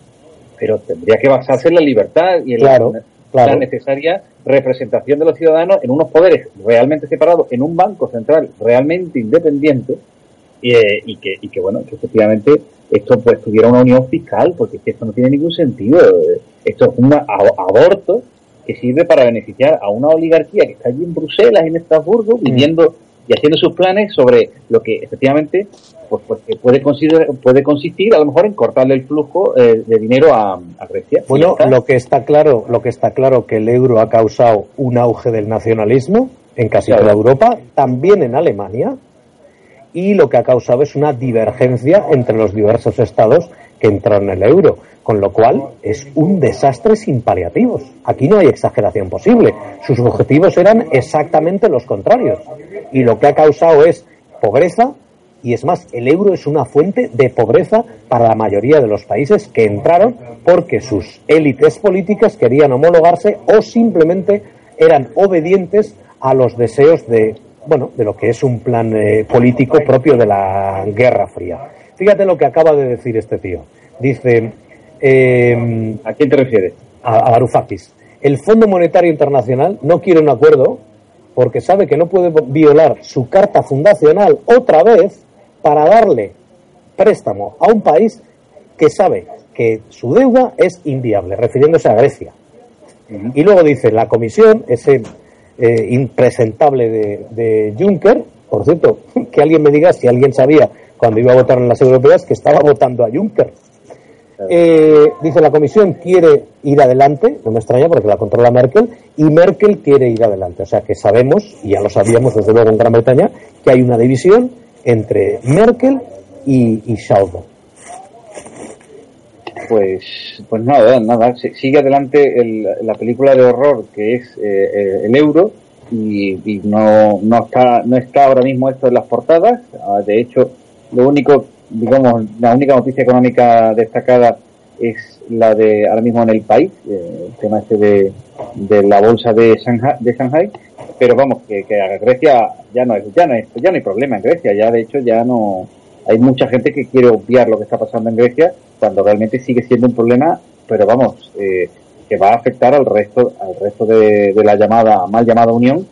pero tendría que basarse en la libertad y en la, necesaria representación de los ciudadanos en unos poderes realmente separados, en un banco central realmente independiente eh, y, que, y que, bueno, que efectivamente esto pues tuviera una unión fiscal, porque esto no tiene ningún sentido. Esto es un aborto que sirve para beneficiar a una oligarquía que está allí en Bruselas, en Estrasburgo, mm. viviendo y haciendo sus planes sobre lo que efectivamente pues, pues puede, considerar, puede consistir a lo mejor en cortarle el flujo eh, de dinero a, Grecia. Bueno, lo que está claro, lo que está claro que el euro ha causado un auge del nacionalismo en casi toda Europa, también en Alemania, y lo que ha causado es una divergencia entre los diversos estados que entraron en el euro, con lo cual es un desastre sin paliativos. Aquí no hay exageración posible. Sus objetivos eran exactamente los contrarios. Y lo que ha causado es pobreza, y es más, el euro es una fuente de pobreza para la mayoría de los países que entraron porque sus élites políticas querían homologarse o simplemente eran obedientes a los deseos de bueno, de lo que es un plan eh, político propio de la Guerra Fría. Fíjate lo que acaba de decir este tío. Dice... Em, ¿A quién te refieres? A, a Varoufakis. El Fondo Monetario Internacional no quiere un acuerdo porque sabe que no puede violar su carta fundacional otra vez para darle préstamo a un país que sabe que su deuda es inviable, refiriéndose a Grecia. Y luego dice, la comisión, ese eh, impresentable de, Juncker. Por cierto, que alguien me diga si alguien sabía cuando iba a votar en las europeas que estaba votando a Juncker. Eh, dice la comisión quiere ir adelante, no me extraña porque la controla Merkel, y Merkel quiere ir adelante. O sea que sabemos, y ya lo sabíamos desde luego en Gran Bretaña, que hay una división entre Merkel y, y pues, pues nada, nada, sigue adelante el, la película de horror que es eh, eh, El Euro y, no, no, está, no está ahora mismo esto en las portadas. Ah, de hecho, lo único, digamos, la única noticia económica destacada es la de ahora mismo en el país, eh, el tema este de, de la bolsa de Shanghai, de Shanghai. Pero vamos, que, que Grecia ya no, es, ya, no es, ya no hay problema en Grecia, ya de hecho ya no hay mucha gente que quiere obviar lo que está pasando en Grecia cuando realmente sigue siendo un problema, pero vamos, eh, que va a afectar al resto, al resto de, la llamada, mal llamada Unión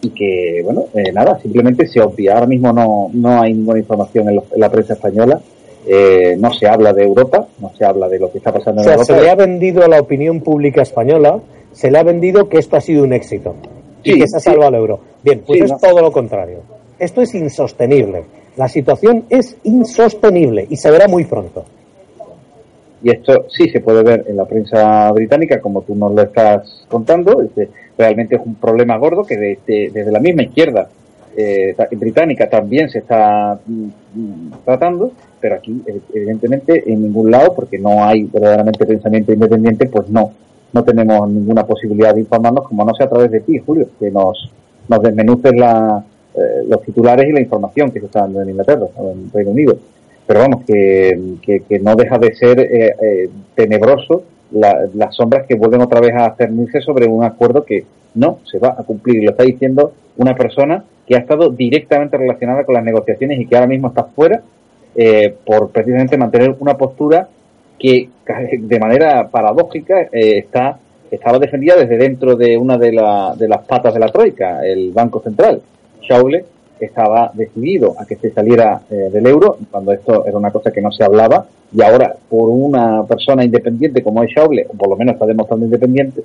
y que, bueno, eh, nada, simplemente se obvia. Ahora mismo no, no hay ninguna información en, la prensa española. Eh, no se habla de Europa, no se habla de lo que está pasando en Europa. Se le ha vendido a la opinión pública española, se le ha vendido que esto ha sido un éxito y que se ha salvado el euro. Bien, pues es todo lo contrario. Esto es insostenible. La situación es insostenible y se verá muy pronto. y esto sí se puede ver en la prensa británica, como tú nos lo estás contando, realmente es un problema gordo que desde, desde la misma izquierda eh, británica también se está mm, mm, tratando, pero aquí evidentemente en ningún lado, porque no hay verdaderamente pensamiento independiente, pues no, no tenemos ninguna posibilidad de informarnos, como no sea a través de ti, Julio, que nos, nos desmenuces la, eh, los titulares y la información que se está dando en Inglaterra o en Reino Unido. Pero vamos, que, que, no deja de ser eh, eh, tenebroso las sombras que vuelven otra vez a cernirse sobre un acuerdo que no se va a cumplir. Y lo está diciendo una persona que ha estado directamente relacionada con las negociaciones y que ahora mismo está fuera eh, por precisamente mantener una postura que de manera paradójica eh, está estaba defendida desde dentro de una de, de las patas de la troika, el Banco Central. Schauble estaba decidido a que se saliera eh, del euro, cuando esto era una cosa que no se hablaba, y ahora por una persona independiente como es Schauble, o por lo menos está demostrando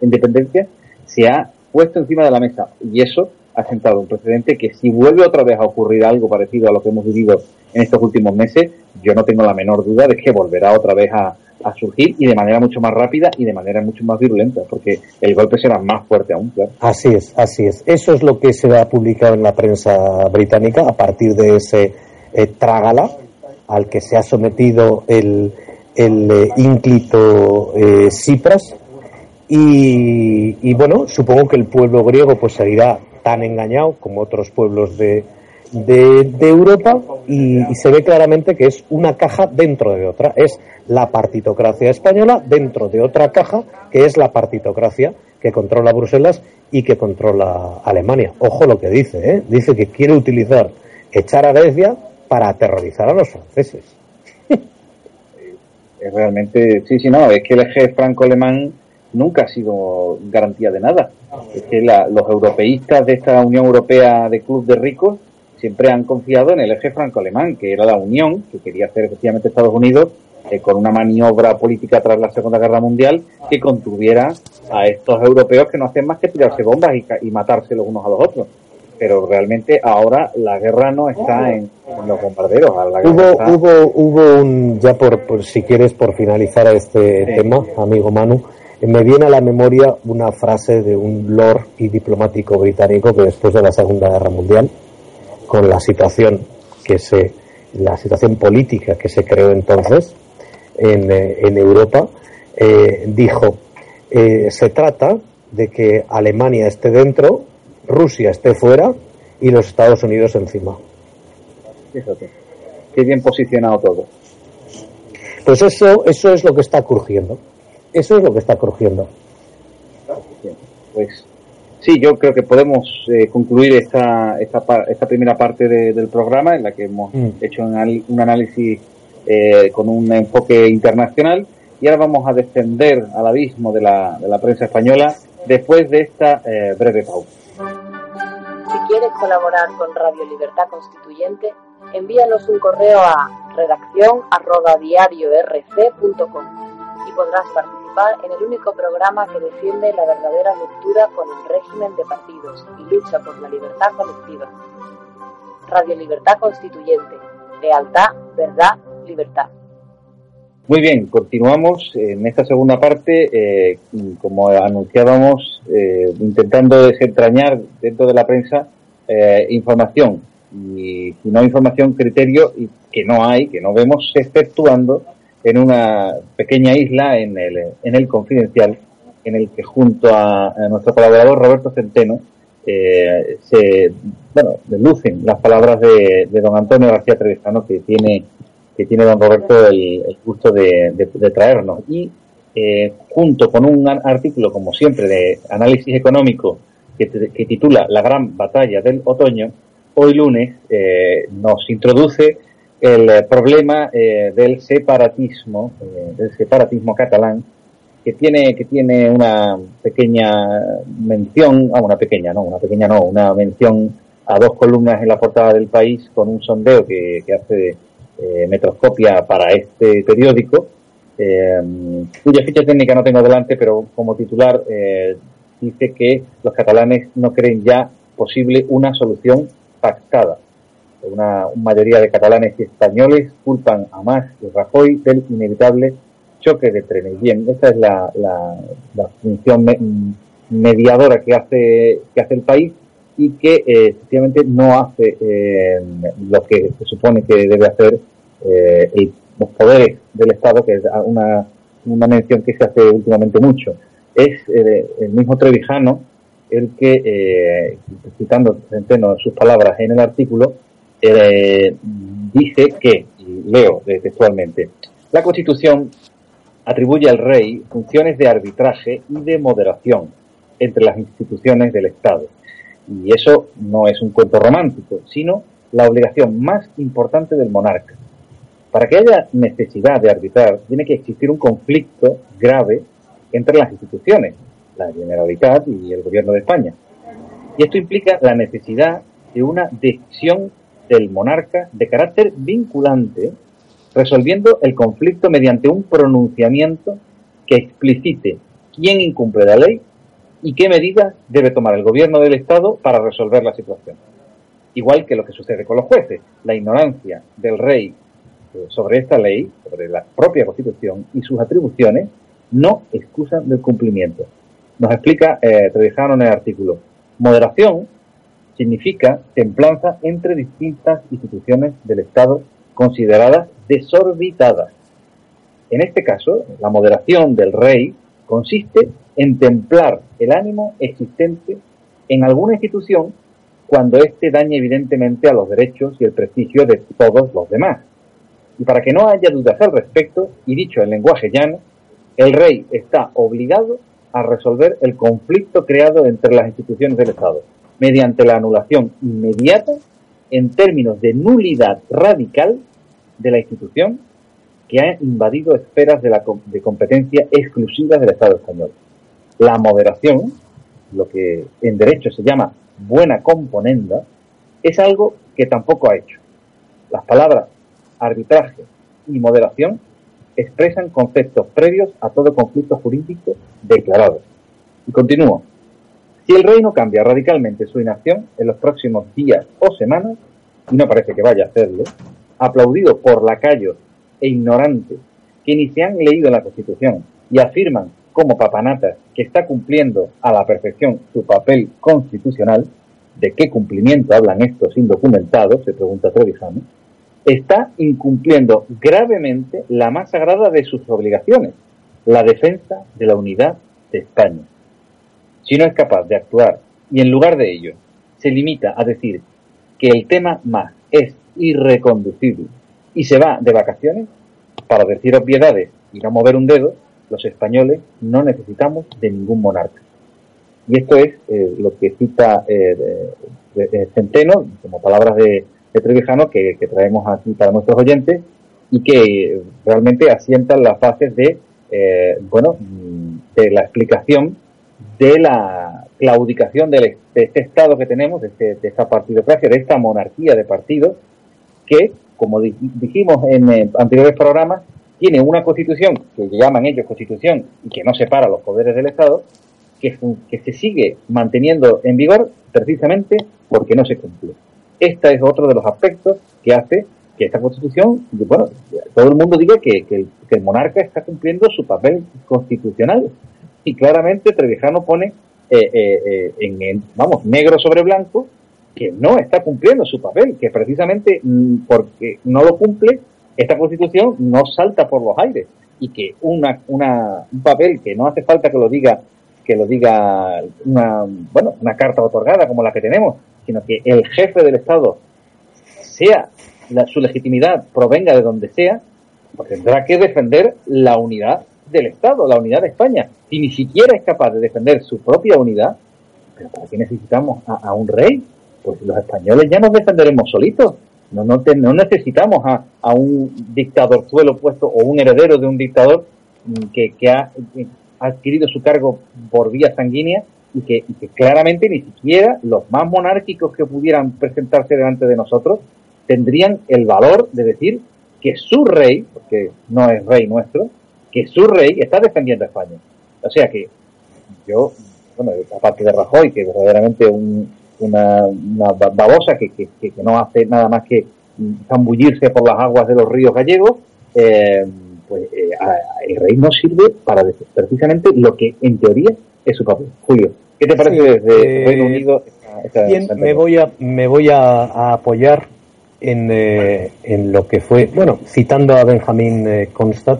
independencia, se ha puesto encima de la mesa. Y eso ha sentado un precedente que si vuelve otra vez a ocurrir algo parecido a lo que hemos vivido en estos últimos meses, yo no tengo la menor duda de que volverá otra vez a, surgir y de manera mucho más rápida y de manera mucho más virulenta, porque el golpe será más fuerte aún, claro. Así es, así es. Eso es lo que se ha publicado en la prensa británica a partir de ese eh, trágala al que se ha sometido el, el eh, ínclito eh, Cipras. Y, y, bueno, supongo que el pueblo griego pues seguirá tan engañado como otros pueblos de, de, Europa y, se ve claramente que es una caja dentro de otra. Es la partitocracia española dentro de otra caja que es la partitocracia que controla Bruselas y que controla Alemania. Ojo lo que dice, ¿eh? dice que quiere utilizar echar a Grecia para aterrorizar a los franceses. Es realmente, sí, sí, no, es que el eje franco-alemán nunca ha sido garantía de nada. Es que los europeístas de esta Unión Europea de Club de Ricos siempre han confiado en el eje franco-alemán, que era la Unión, que quería hacer efectivamente Estados Unidos, eh, con una maniobra política tras la Segunda Guerra Mundial, que contuviera a estos europeos que no hacen más que tirarse bombas y, matarse los unos a los otros. Pero realmente ahora la guerra no está en, los bombarderos. hubo, hubo, hubo un, ya por, si quieres, por finalizar este tema, amigo Manu, me viene a la memoria una frase de un lord y diplomático británico que después de la Segunda Guerra Mundial, con la situación que se, la situación política que se creó entonces en, eh, Europa, eh, dijo, eh, se trata de que Alemania esté dentro, Rusia esté fuera y los Estados Unidos encima. Fíjate, qué bien posicionado todo. Pues eso, eso es lo que está crujiendo. Eso es lo que está crujiendo. Pues sí, yo creo que podemos eh, concluir esta, esta, esta, primera parte del programa en la que hemos mm. hecho un, análisis eh, con un enfoque internacional y ahora vamos a descender al abismo de la, de la prensa española después de esta eh, breve pausa. Si quieres colaborar con Radio Libertad Constituyente, envíanos un correo a redacción arroba y podrás participar en el único programa que defiende la verdadera ruptura con el régimen de partidos y lucha por la libertad colectiva. Radio Libertad Constituyente. Lealtad, verdad, libertad. Muy bien, continuamos en esta segunda parte, eh, como anunciábamos, eh, intentando desentrañar dentro de la prensa eh, información y si no información, criterio y que no hay, que no vemos, exceptuando en una pequeña isla en el, en el Confidencial, en el que junto a, nuestro colaborador Roberto Centeno eh, se bueno, lucen las palabras de, don Antonio García Trevisano que tiene que tiene don Roberto el, gusto de, traernos. Y eh, junto con un artículo como siempre de análisis económico que, que titula La gran batalla del otoño hoy lunes eh, nos introduce el eh, problema eh, del separatismo, eh, del separatismo catalán, que tiene, que tiene una pequeña mención, ah, una pequeña, no, una pequeña no, una mención a dos columnas en la portada del país con un sondeo que, que hace Metroscopia para este periódico, cuya ficha técnica no tengo delante, pero como titular dice que los catalanes no creen ya posible una solución pactada una, mayoría de catalanes y españoles culpan a Mas y Rajoy del inevitable choques de trenes. Bien, esa es la, función mediadora que hace, que hace el país y que eh, efectivamente no hace eh, lo que se supone que debe hacer eh, los poderes del Estado, que es una, una mención que se hace últimamente mucho. Es el mismo Trevijano el que, citando Centeno sus palabras en el artículo, dice que, y leo textualmente, la Constitución atribuye al rey funciones de arbitraje y de moderación entre las instituciones del Estado y eso no es un cuento romántico, sino la obligación más importante del monarca. Para que haya necesidad de arbitrar, tiene que existir un conflicto grave entre las instituciones, la Generalitat y el Gobierno de España. Y esto implica la necesidad de una decisión del monarca de carácter vinculante, resolviendo el conflicto mediante un pronunciamiento que explicite quién incumple la ley y qué medidas debe tomar el gobierno del Estado para resolver la situación. Igual que lo que sucede con los jueces, la ignorancia del rey eh, sobre esta ley, sobre la propia Constitución y sus atribuciones, no excusan del cumplimiento. Nos explica eh, Trevijano en el artículo. Moderación significa templanza entre distintas instituciones del Estado consideradas desorbitadas. En este caso, la moderación del rey consiste en templar el ánimo existente en alguna institución cuando éste dañe evidentemente a los derechos y el prestigio de todos los demás. Y para que no haya dudas al respecto, y dicho en lenguaje llano, el rey está obligado a resolver el conflicto creado entre las instituciones del Estado, mediante la anulación inmediata en términos de nulidad radical de la institución que ha invadido esferas de, competencia exclusivas del Estado español. La moderación, lo que en derecho se llama buena componenda, es algo que tampoco ha hecho. Las palabras arbitraje y moderación expresan conceptos previos a todo conflicto jurídico declarado. Y continúo. Si el rey no cambia radicalmente su inacción en los próximos días o semanas, y no parece que vaya a hacerlo, aplaudido por lacayos e ignorantes que ni se han leído la Constitución y afirman como papanata que está cumpliendo a la perfección su papel constitucional, ¿de qué cumplimiento hablan estos indocumentados? Se pregunta Trevijano, está incumpliendo gravemente la más sagrada de sus obligaciones, la defensa de la unidad de España. Si no es capaz de actuar y en lugar de ello se limita a decir que el tema más es irreconducible y se va de vacaciones, para decir obviedades y no mover un dedo, los españoles no necesitamos de ningún monarca. Y esto es eh, lo que cita eh, Centeno, como palabras de, Trevijano, que, traemos aquí para nuestros oyentes, y que realmente asientan las fases de, eh, bueno, de la explicación de la claudicación de, este Estado que tenemos, de, este, de esta partidocracia, de esta monarquía de partidos, que, como dijimos en anteriores programas, tiene una constitución que llaman ellos constitución y que no separa los poderes del Estado, que, que se sigue manteniendo en vigor precisamente porque no se cumple. Este es otro de los aspectos que hace que esta constitución, bueno, todo el mundo diga que, el, monarca está cumpliendo su papel constitucional. Y claramente Trevijano pone eh, eh, eh, en, vamos, negro sobre blanco que no está cumpliendo su papel, que precisamente mm, porque no lo cumple esta constitución no salta por los aires y que una, una, un papel que no hace falta que lo diga que lo diga una, bueno, una carta otorgada como la que tenemos, sino que el jefe del Estado sea su legitimidad provenga de donde sea, pues tendrá que defender la unidad del Estado, la unidad de España. Si ni siquiera es capaz de defender su propia unidad, ¿pero para qué necesitamos a un rey? Pues los españoles ya nos defenderemos solitos. No, no, necesitamos a, un dictador suelo puesto o un heredero de un dictador mm, que ha, adquirido su cargo por vía sanguínea y que, claramente ni siquiera los más monárquicos que pudieran presentarse delante de nosotros tendrían el valor de decir que su rey, porque no es rey nuestro, que su rey está defendiendo a España. O sea que yo, bueno, aparte de Rajoy, que verdaderamente un, una, babosa que, que, no hace nada más que zambullirse por las aguas de los ríos gallegos, eh, pues eh, el rey no sirve para precisamente lo que en teoría es su papel. Julio, ¿qué te parece desde Reino Unido? bien, me voy a me voy a, apoyar en, en, lo que fue, bueno, citando a Benjamín Constant,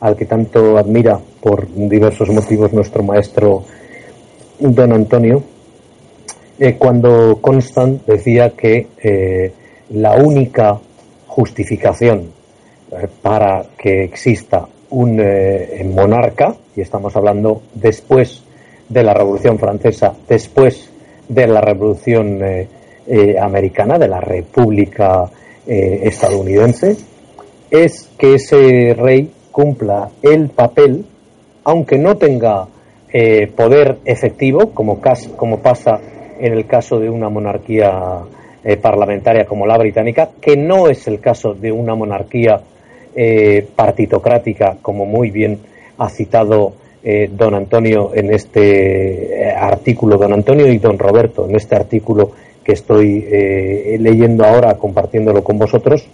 al que tanto admira por diversos motivos nuestro maestro don Antonio, eh, cuando Constant decía que eh, la única justificación eh, para que exista un monarca, y estamos hablando después de la Revolución Francesa, después de la Revolución Americana, de la República estadounidense, es que ese rey cumpla el papel, aunque no tenga poder efectivo, como, como pasa en el caso de una monarquía eh, parlamentaria como la británica, que no es el caso de una monarquía eh, partitocrática, como muy bien ha citado eh, don Antonio en este artículo, don Antonio y don Roberto, en este artículo que estoy leyendo ahora, compartiéndolo con vosotros,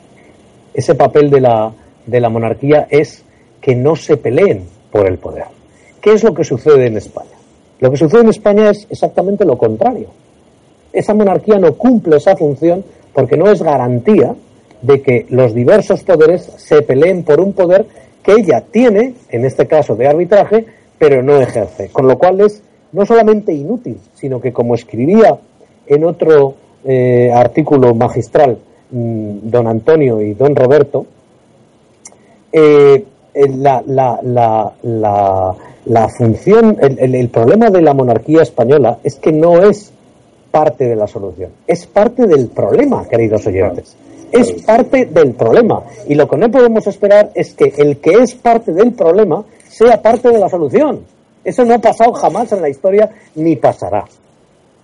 ese papel de la, de la monarquía es que no se peleen por el poder. ¿Qué es lo que sucede en España? Lo que sucede en España es exactamente lo contrario. Esa monarquía no cumple esa función porque no es garantía de que los diversos poderes se peleen por un poder que ella tiene, en este caso de arbitraje, pero no ejerce. Con lo cual es no solamente inútil, sino que como escribía en otro eh, artículo magistral mm, don Antonio y don Roberto, eh, la, la función, el, el, problema de la monarquía española es que no es parte de la solución, es parte del problema, queridos oyentes. Es parte del problema. Y lo que no podemos esperar es que el que es parte del problema sea parte de la solución. Eso no ha pasado jamás en la historia ni pasará.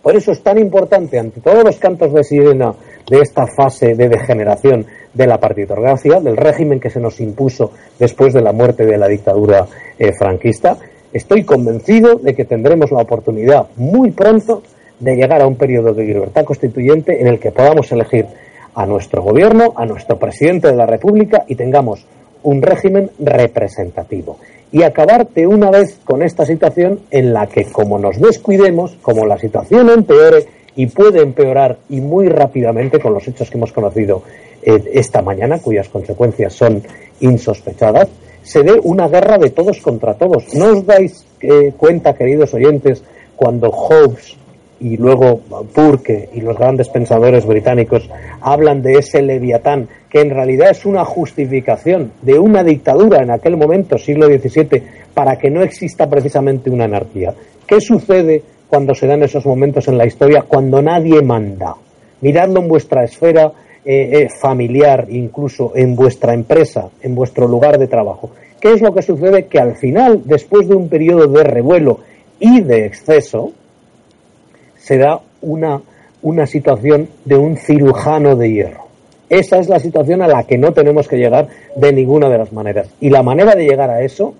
Por eso es tan importante, ante todos los cantos de sirena de esta fase de degeneración de la partitocracia, del régimen que se nos impuso después de la muerte de la dictadura eh, franquista, Estoy convencido de que tendremos la oportunidad muy pronto de llegar a un periodo de libertad constituyente en el que podamos elegir a nuestro gobierno, a nuestro presidente de la República y tengamos un régimen representativo. Y acabar de una vez con esta situación en la que como nos descuidemos, como la situación empeore y puede empeorar y muy rápidamente con los hechos que hemos conocido eh, esta mañana, cuyas consecuencias son insospechadas, se dé una guerra de todos contra todos. ¿No os dais eh, cuenta, queridos oyentes, cuando Hobbes y luego Burke y los grandes pensadores británicos hablan de ese leviatán, que en realidad es una justificación de una dictadura en aquel momento, siglo XVII, para que no exista precisamente una anarquía? ¿Qué sucede cuando se dan esos momentos en la historia cuando nadie manda? Miradlo en vuestra esfera eh, eh, familiar, incluso en vuestra empresa, en vuestro lugar de trabajo. ¿Qué es lo que sucede? Que al final, después de un periodo de revuelo y de exceso, se da una, una situación de un cirujano de hierro. Esa es la situación a la que no tenemos que llegar de ninguna de las maneras. Y la manera de llegar a eso,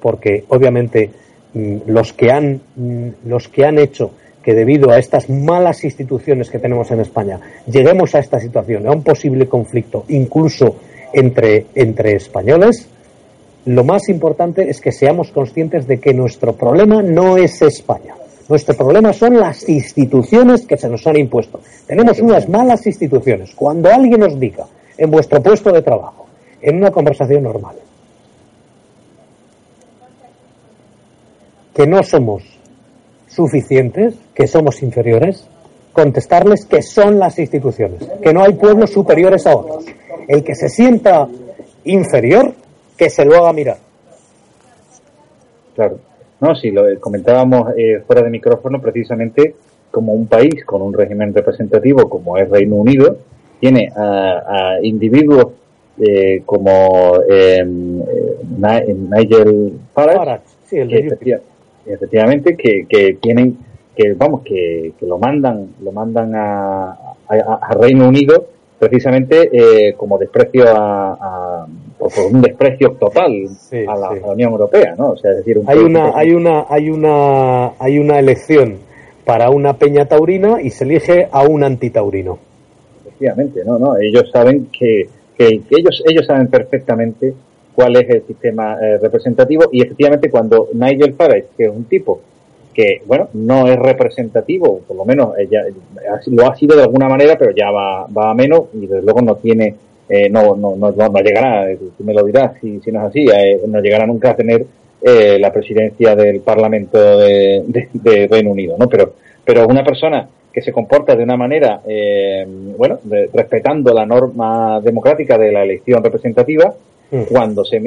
porque obviamente mm, los que han, mm, los que han hecho que debido a estas malas instituciones que tenemos en España lleguemos a esta situación, a un posible conflicto, incluso entre, entre españoles, lo más importante es que seamos conscientes de que nuestro problema no es España. Nuestro problema son las instituciones que se nos han impuesto. Tenemos unas malas instituciones. Cuando alguien nos diga en vuestro puesto de trabajo, en una conversación normal, que no somos suficientes, que somos inferiores, contestarles que son las instituciones, que no hay pueblos superiores a otros. El que se sienta inferior, que se lo haga mirar. Claro. No, si lo comentábamos eh, fuera de micrófono, precisamente como un país con un régimen representativo como es Reino Unido, tiene a, individuos eh, como em, eh, Nigel Farage, sí, el que, efectivamente que, que tienen que vamos que, que, lo mandan lo mandan a, a, Reino Unido precisamente eh, como desprecio a, por, un desprecio total a, la, Unión Europea no o sea es decir hay una hay una hay una hay una elección para una peña taurina y se elige a un antitaurino. Efectivamente no no ellos saben que, que, ellos ellos saben perfectamente cuál es el sistema eh, representativo y efectivamente cuando Nigel Farage, que es un tipo que, bueno, no es representativo, por lo menos ella, lo ha sido de alguna manera, pero ya va, va a menos y desde luego no tiene, eh, no, no, no, no, llegará, tú me lo dirás si, si no es así, eh, no llegará nunca a tener eh, la presidencia del Parlamento de, de, Reino Unido, ¿no? Pero, pero una persona que se comporta de una manera, eh, bueno, respetando la norma democrática de la elección representativa, mm. cuando se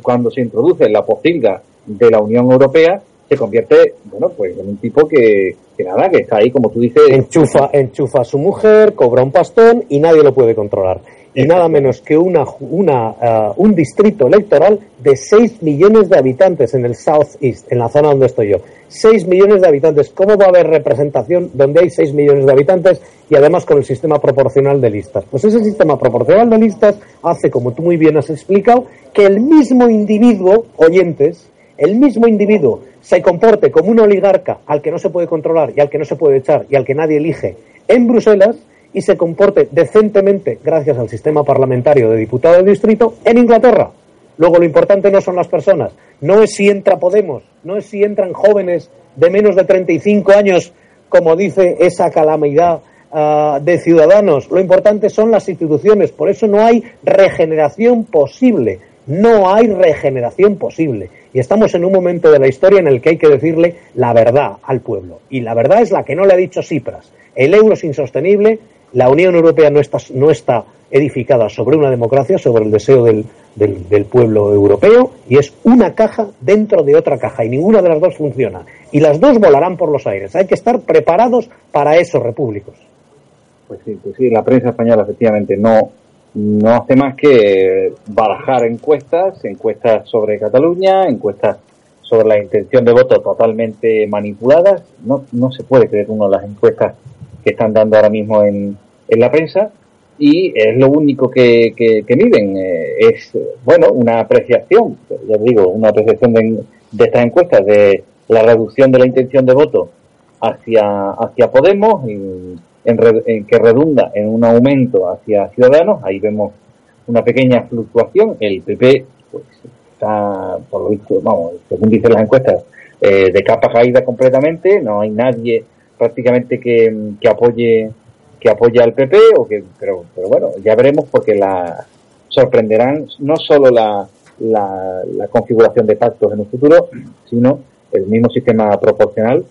cuando se introduce la posilga de la Unión Europea, se convierte, bueno, pues en un tipo que, que nada, que está ahí, como tú dices. Enchufa, enchufa a su mujer, cobra un pastón y nadie lo puede controlar. Y nada menos que una, una, uh, un distrito electoral de 6 millones de habitantes en el South East, en la zona donde estoy yo. 6 millones de habitantes. ¿Cómo va a haber representación donde hay 6 millones de habitantes y además con el sistema proporcional de listas? Pues ese sistema proporcional de listas hace, como tú muy bien has explicado, que el mismo individuo, oyentes, el mismo individuo se comporte como un oligarca al que no se puede controlar y al que no se puede echar y al que nadie elige en Bruselas y se comporte decentemente gracias al sistema parlamentario de diputado de distrito en Inglaterra. Luego lo importante no son las personas, no es si entra Podemos, no es si entran jóvenes de menos de 35 años, como dice esa calamidad uh, de ciudadanos, lo importante son las instituciones, por eso no hay regeneración posible, no hay regeneración posible. Y estamos en un momento de la historia en el que hay que decirle la verdad al pueblo. Y la verdad es la que no le ha dicho Cipras. El euro es insostenible, la Unión Europea no está, edificada sobre una democracia, sobre el deseo del, del, pueblo europeo, y es una caja dentro de otra caja, y ninguna de las dos funciona. Y las dos volarán por los aires. Hay que estar preparados para esos repúblicos. Pues sí, pues sí, la prensa española efectivamente no, no hace más que barajar encuestas, encuestas sobre Cataluña, encuestas sobre la intención de voto totalmente manipuladas. No, no se puede creer uno las encuestas que están dando ahora mismo en, en la prensa y es lo único que, que, miden. Eh, es, bueno, una apreciación, ya digo, una apreciación de, de estas encuestas de la reducción de la intención de voto hacia, hacia Podemos y en, que redunda en un aumento hacia Ciudadanos. Ahí vemos una pequeña fluctuación. El PP pues, está, por lo visto, vamos, según dicen las encuestas, eh, de capa caída completamente. No hay nadie prácticamente que, que apoye que apoye al PP o que pero, pero bueno ya veremos porque la sorprenderán no solo la, la, la configuración de pactos en el futuro sino el mismo sistema proporcional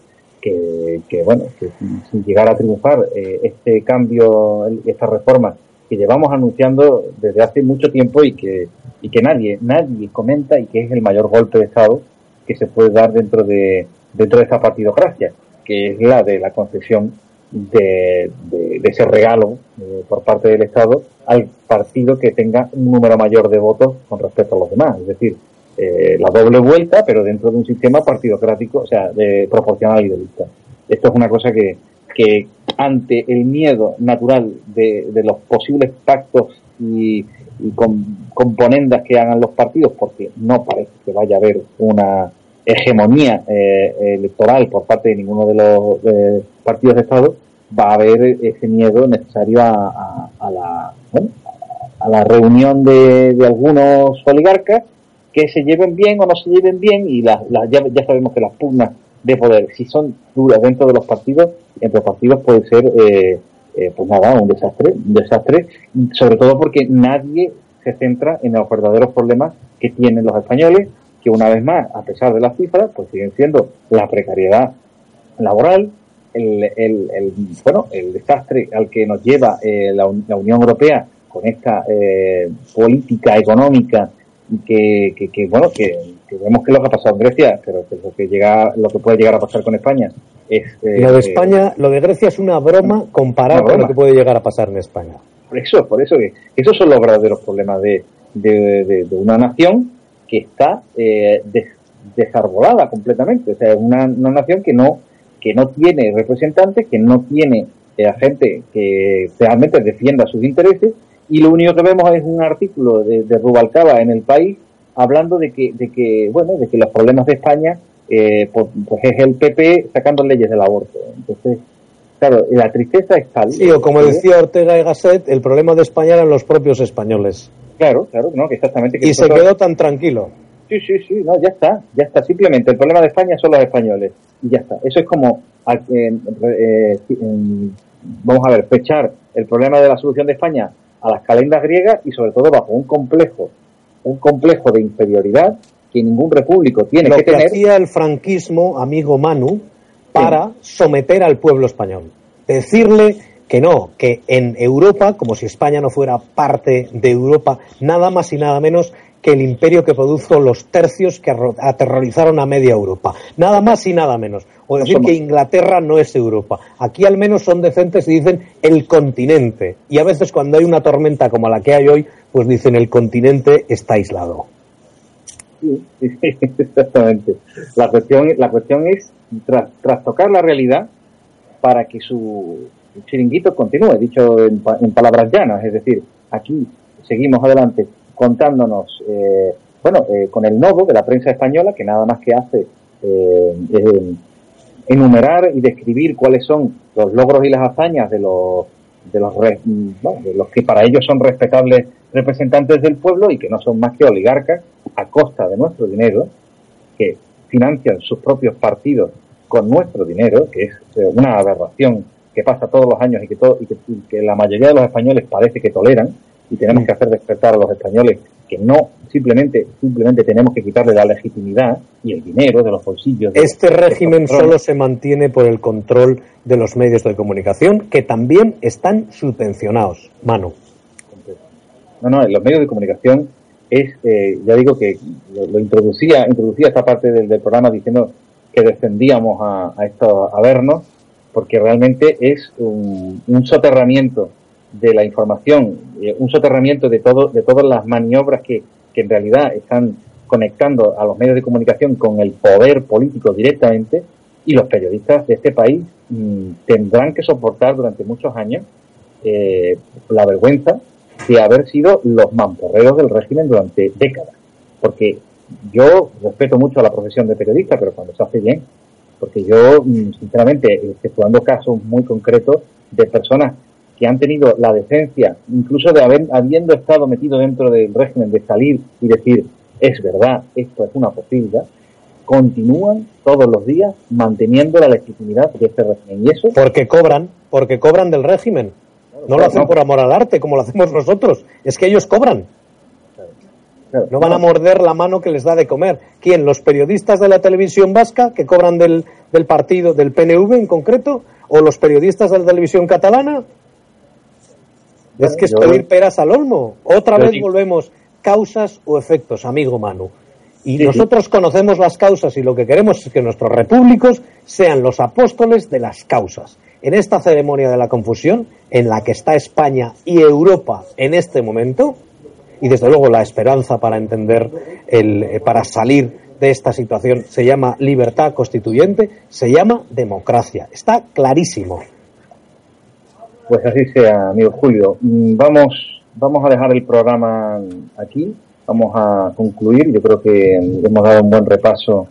que, bueno, que sin, llegar a triunfar eh, este cambio, esta reforma que llevamos anunciando desde hace mucho tiempo y que, y que nadie, nadie comenta y que es el mayor golpe de Estado que se puede dar dentro de, dentro de esta partidocracia, que es la de la concesión de, de, ese regalo eh, por parte del Estado al partido que tenga un número mayor de votos con respecto a los demás. Es decir, eh, la doble vuelta, pero dentro de un sistema partidocrático, o sea, de proporcional y de lista. Esto es una cosa que, que ante el miedo natural de, de los posibles pactos y, componendas que hagan los partidos, porque no parece que vaya a haber una hegemonía eh, electoral por parte de ninguno de los partidos de Estado, va a haber ese miedo necesario a, la, a la reunión de algunos oligarcas que se lleven bien o no se lleven bien y las, ya, ya, sabemos que las pugnas de poder, si son duras dentro de los partidos, entre los partidos puede ser, eh, eh, pues nada, un desastre, un desastre, sobre todo porque nadie se centra en los verdaderos problemas que tienen los españoles, que una vez más, a pesar de las cifras, pues siguen siendo la precariedad laboral, el, el, el bueno, el desastre al que nos lleva eh, la, la, Unión Europea con esta eh, política económica que, que, bueno, que, vemos que lo que ha pasado en Grecia, pero que lo que llega, lo que puede llegar a pasar con España es... Eh, lo de España, lo de Grecia es una broma comparado con lo que puede llegar a pasar en España. Por eso, por eso que esos son los verdaderos problemas de, de, una nación que está eh, desarbolada completamente, o sea, una, una nación que no que no tiene representantes, que no tiene eh, a gente que realmente defienda sus intereses y lo único que vemos es un artículo de, de Rubalcaba en el país hablando de que, de que, bueno, de que los problemas de España, eh, pues, pues, es el PP sacando leyes del aborto. Entonces, claro, la tristeza es tal. Sí, o como decía Ortega y Gasset, el problema de España eran los propios españoles. Claro, claro, no, que exactamente. y se quedó tan tranquilo. Sí, sí, sí, no, ya está, ya está. Simplemente el problema de España son los españoles. Y ya está. Eso es como, eh, eh, vamos a ver, fechar el problema de la solución de España a las calendas griegas y sobre todo bajo un complejo, un complejo de inferioridad que ningún repúblico tiene Lo que, tener. hacía el franquismo, amigo Manu, para someter al pueblo español. Decirle que no, que en Europa, como si España no fuera parte de Europa, nada más y nada menos que el imperio que produjo los tercios que aterrorizaron a media Europa. Nada más y nada menos. O decir que Inglaterra no es Europa. Aquí al menos son decentes y dicen el continente. Y a veces cuando hay una tormenta como la que hay hoy, pues dicen el continente está aislado. Sí, exactamente. La cuestión, la cuestión es tras, trastocar la realidad para que su chiringuito continúe, dicho en, palabras llanas. Es decir, aquí seguimos adelante contándonos, eh, bueno, eh, con el nodo de la prensa española, que nada más que hace eh, enumerar y describir cuáles son los logros y las hazañas de los de los, de los que para ellos son respetables representantes del pueblo y que no son más que oligarcas a costa de nuestro dinero, que financian sus propios partidos con nuestro dinero, que es una aberración que pasa todos los años y que, todo, y que la mayoría de los españoles parece que toleran, y tenemos que hacer despertar a los españoles que no simplemente simplemente tenemos que quitarle la legitimidad y el dinero de los bolsillos. este régimen solo se mantiene por el control de los medios de comunicación que también están subvencionados. Mano. No, no, los medios de comunicación es, eh, ya digo que lo, introducía, introducía esta parte del, programa diciendo que defendíamos a, a estos vernos porque realmente es un, un soterramiento de la información, eh, un soterramiento de, todo, de todas las maniobras que, que en realidad están conectando a los medios de comunicación con el poder político directamente y los periodistas de este país mm, tendrán que soportar durante muchos años eh, la vergüenza de haber sido los mamporreros del régimen durante décadas. Porque yo respeto mucho a la profesión de periodista, pero cuando se hace bien, porque yo, mm, sinceramente, exceptuando casos muy concretos de personas que han tenido la decencia, incluso de haber, habiendo estado metido dentro del régimen, de salir y decir, es verdad, esto es una posibilidad, continúan todos los días manteniendo la legitimidad de este régimen. Y eso... Porque cobran, porque cobran del régimen. no lo hacen por amor al arte, como lo hacemos nosotros. Es que ellos cobran. no van a morder la mano que les da de comer. ¿Quién? ¿Los periodistas de la televisión vasca que cobran del, del partido, del PNV en concreto? ¿O los periodistas de la televisión catalana? Es que es pedir peras al olmo. Otra vez volvemos causas o efectos, amigo Manu. Y nosotros conocemos las causas y lo que queremos es que nuestros repúblicos sean los apóstoles de las causas. En esta ceremonia de la confusión, en la que está España y Europa en este momento, y desde luego la esperanza para entender, el, eh, para salir de esta situación se llama libertad constituyente, se llama democracia. Está clarísimo. Pues así sea, amigo Julio. Mm, vamos, vamos a dejar el programa aquí, vamos a concluir. Yo creo que hemos dado un buen repaso,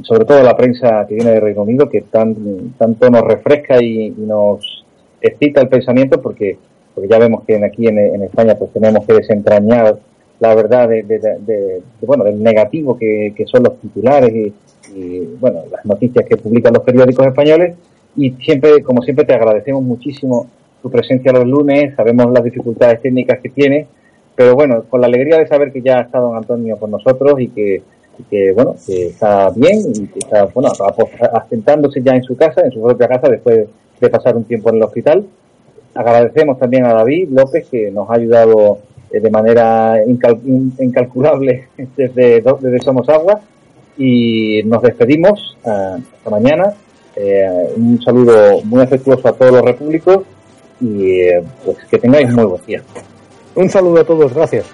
sobre todo la prensa que viene de Reino Unido, que tan, tanto nos refresca y, nos excita el pensamiento, porque, porque ya vemos que aquí en, España pues tenemos que desentrañar la verdad de, bueno del negativo que, son los titulares y, y bueno las noticias que publican los periódicos españoles y siempre como siempre te agradecemos muchísimo su presencia los lunes, sabemos las dificultades técnicas que tiene, pero bueno, con la alegría de saber que ya ha estado don Antonio con nosotros y que, bueno, que está bien y que está, bueno, asentándose ya en su casa, en su propia casa, después de pasar un tiempo en el hospital. Agradecemos también a David López, que nos ha ayudado eh, de manera incalculable desde, desde Somos Agua y nos despedimos ah, hasta mañana. Eh, un saludo muy afectuoso a todos los repúblicos y eh, pues que tengáis muy buen día. Un saludo a todos, gracias.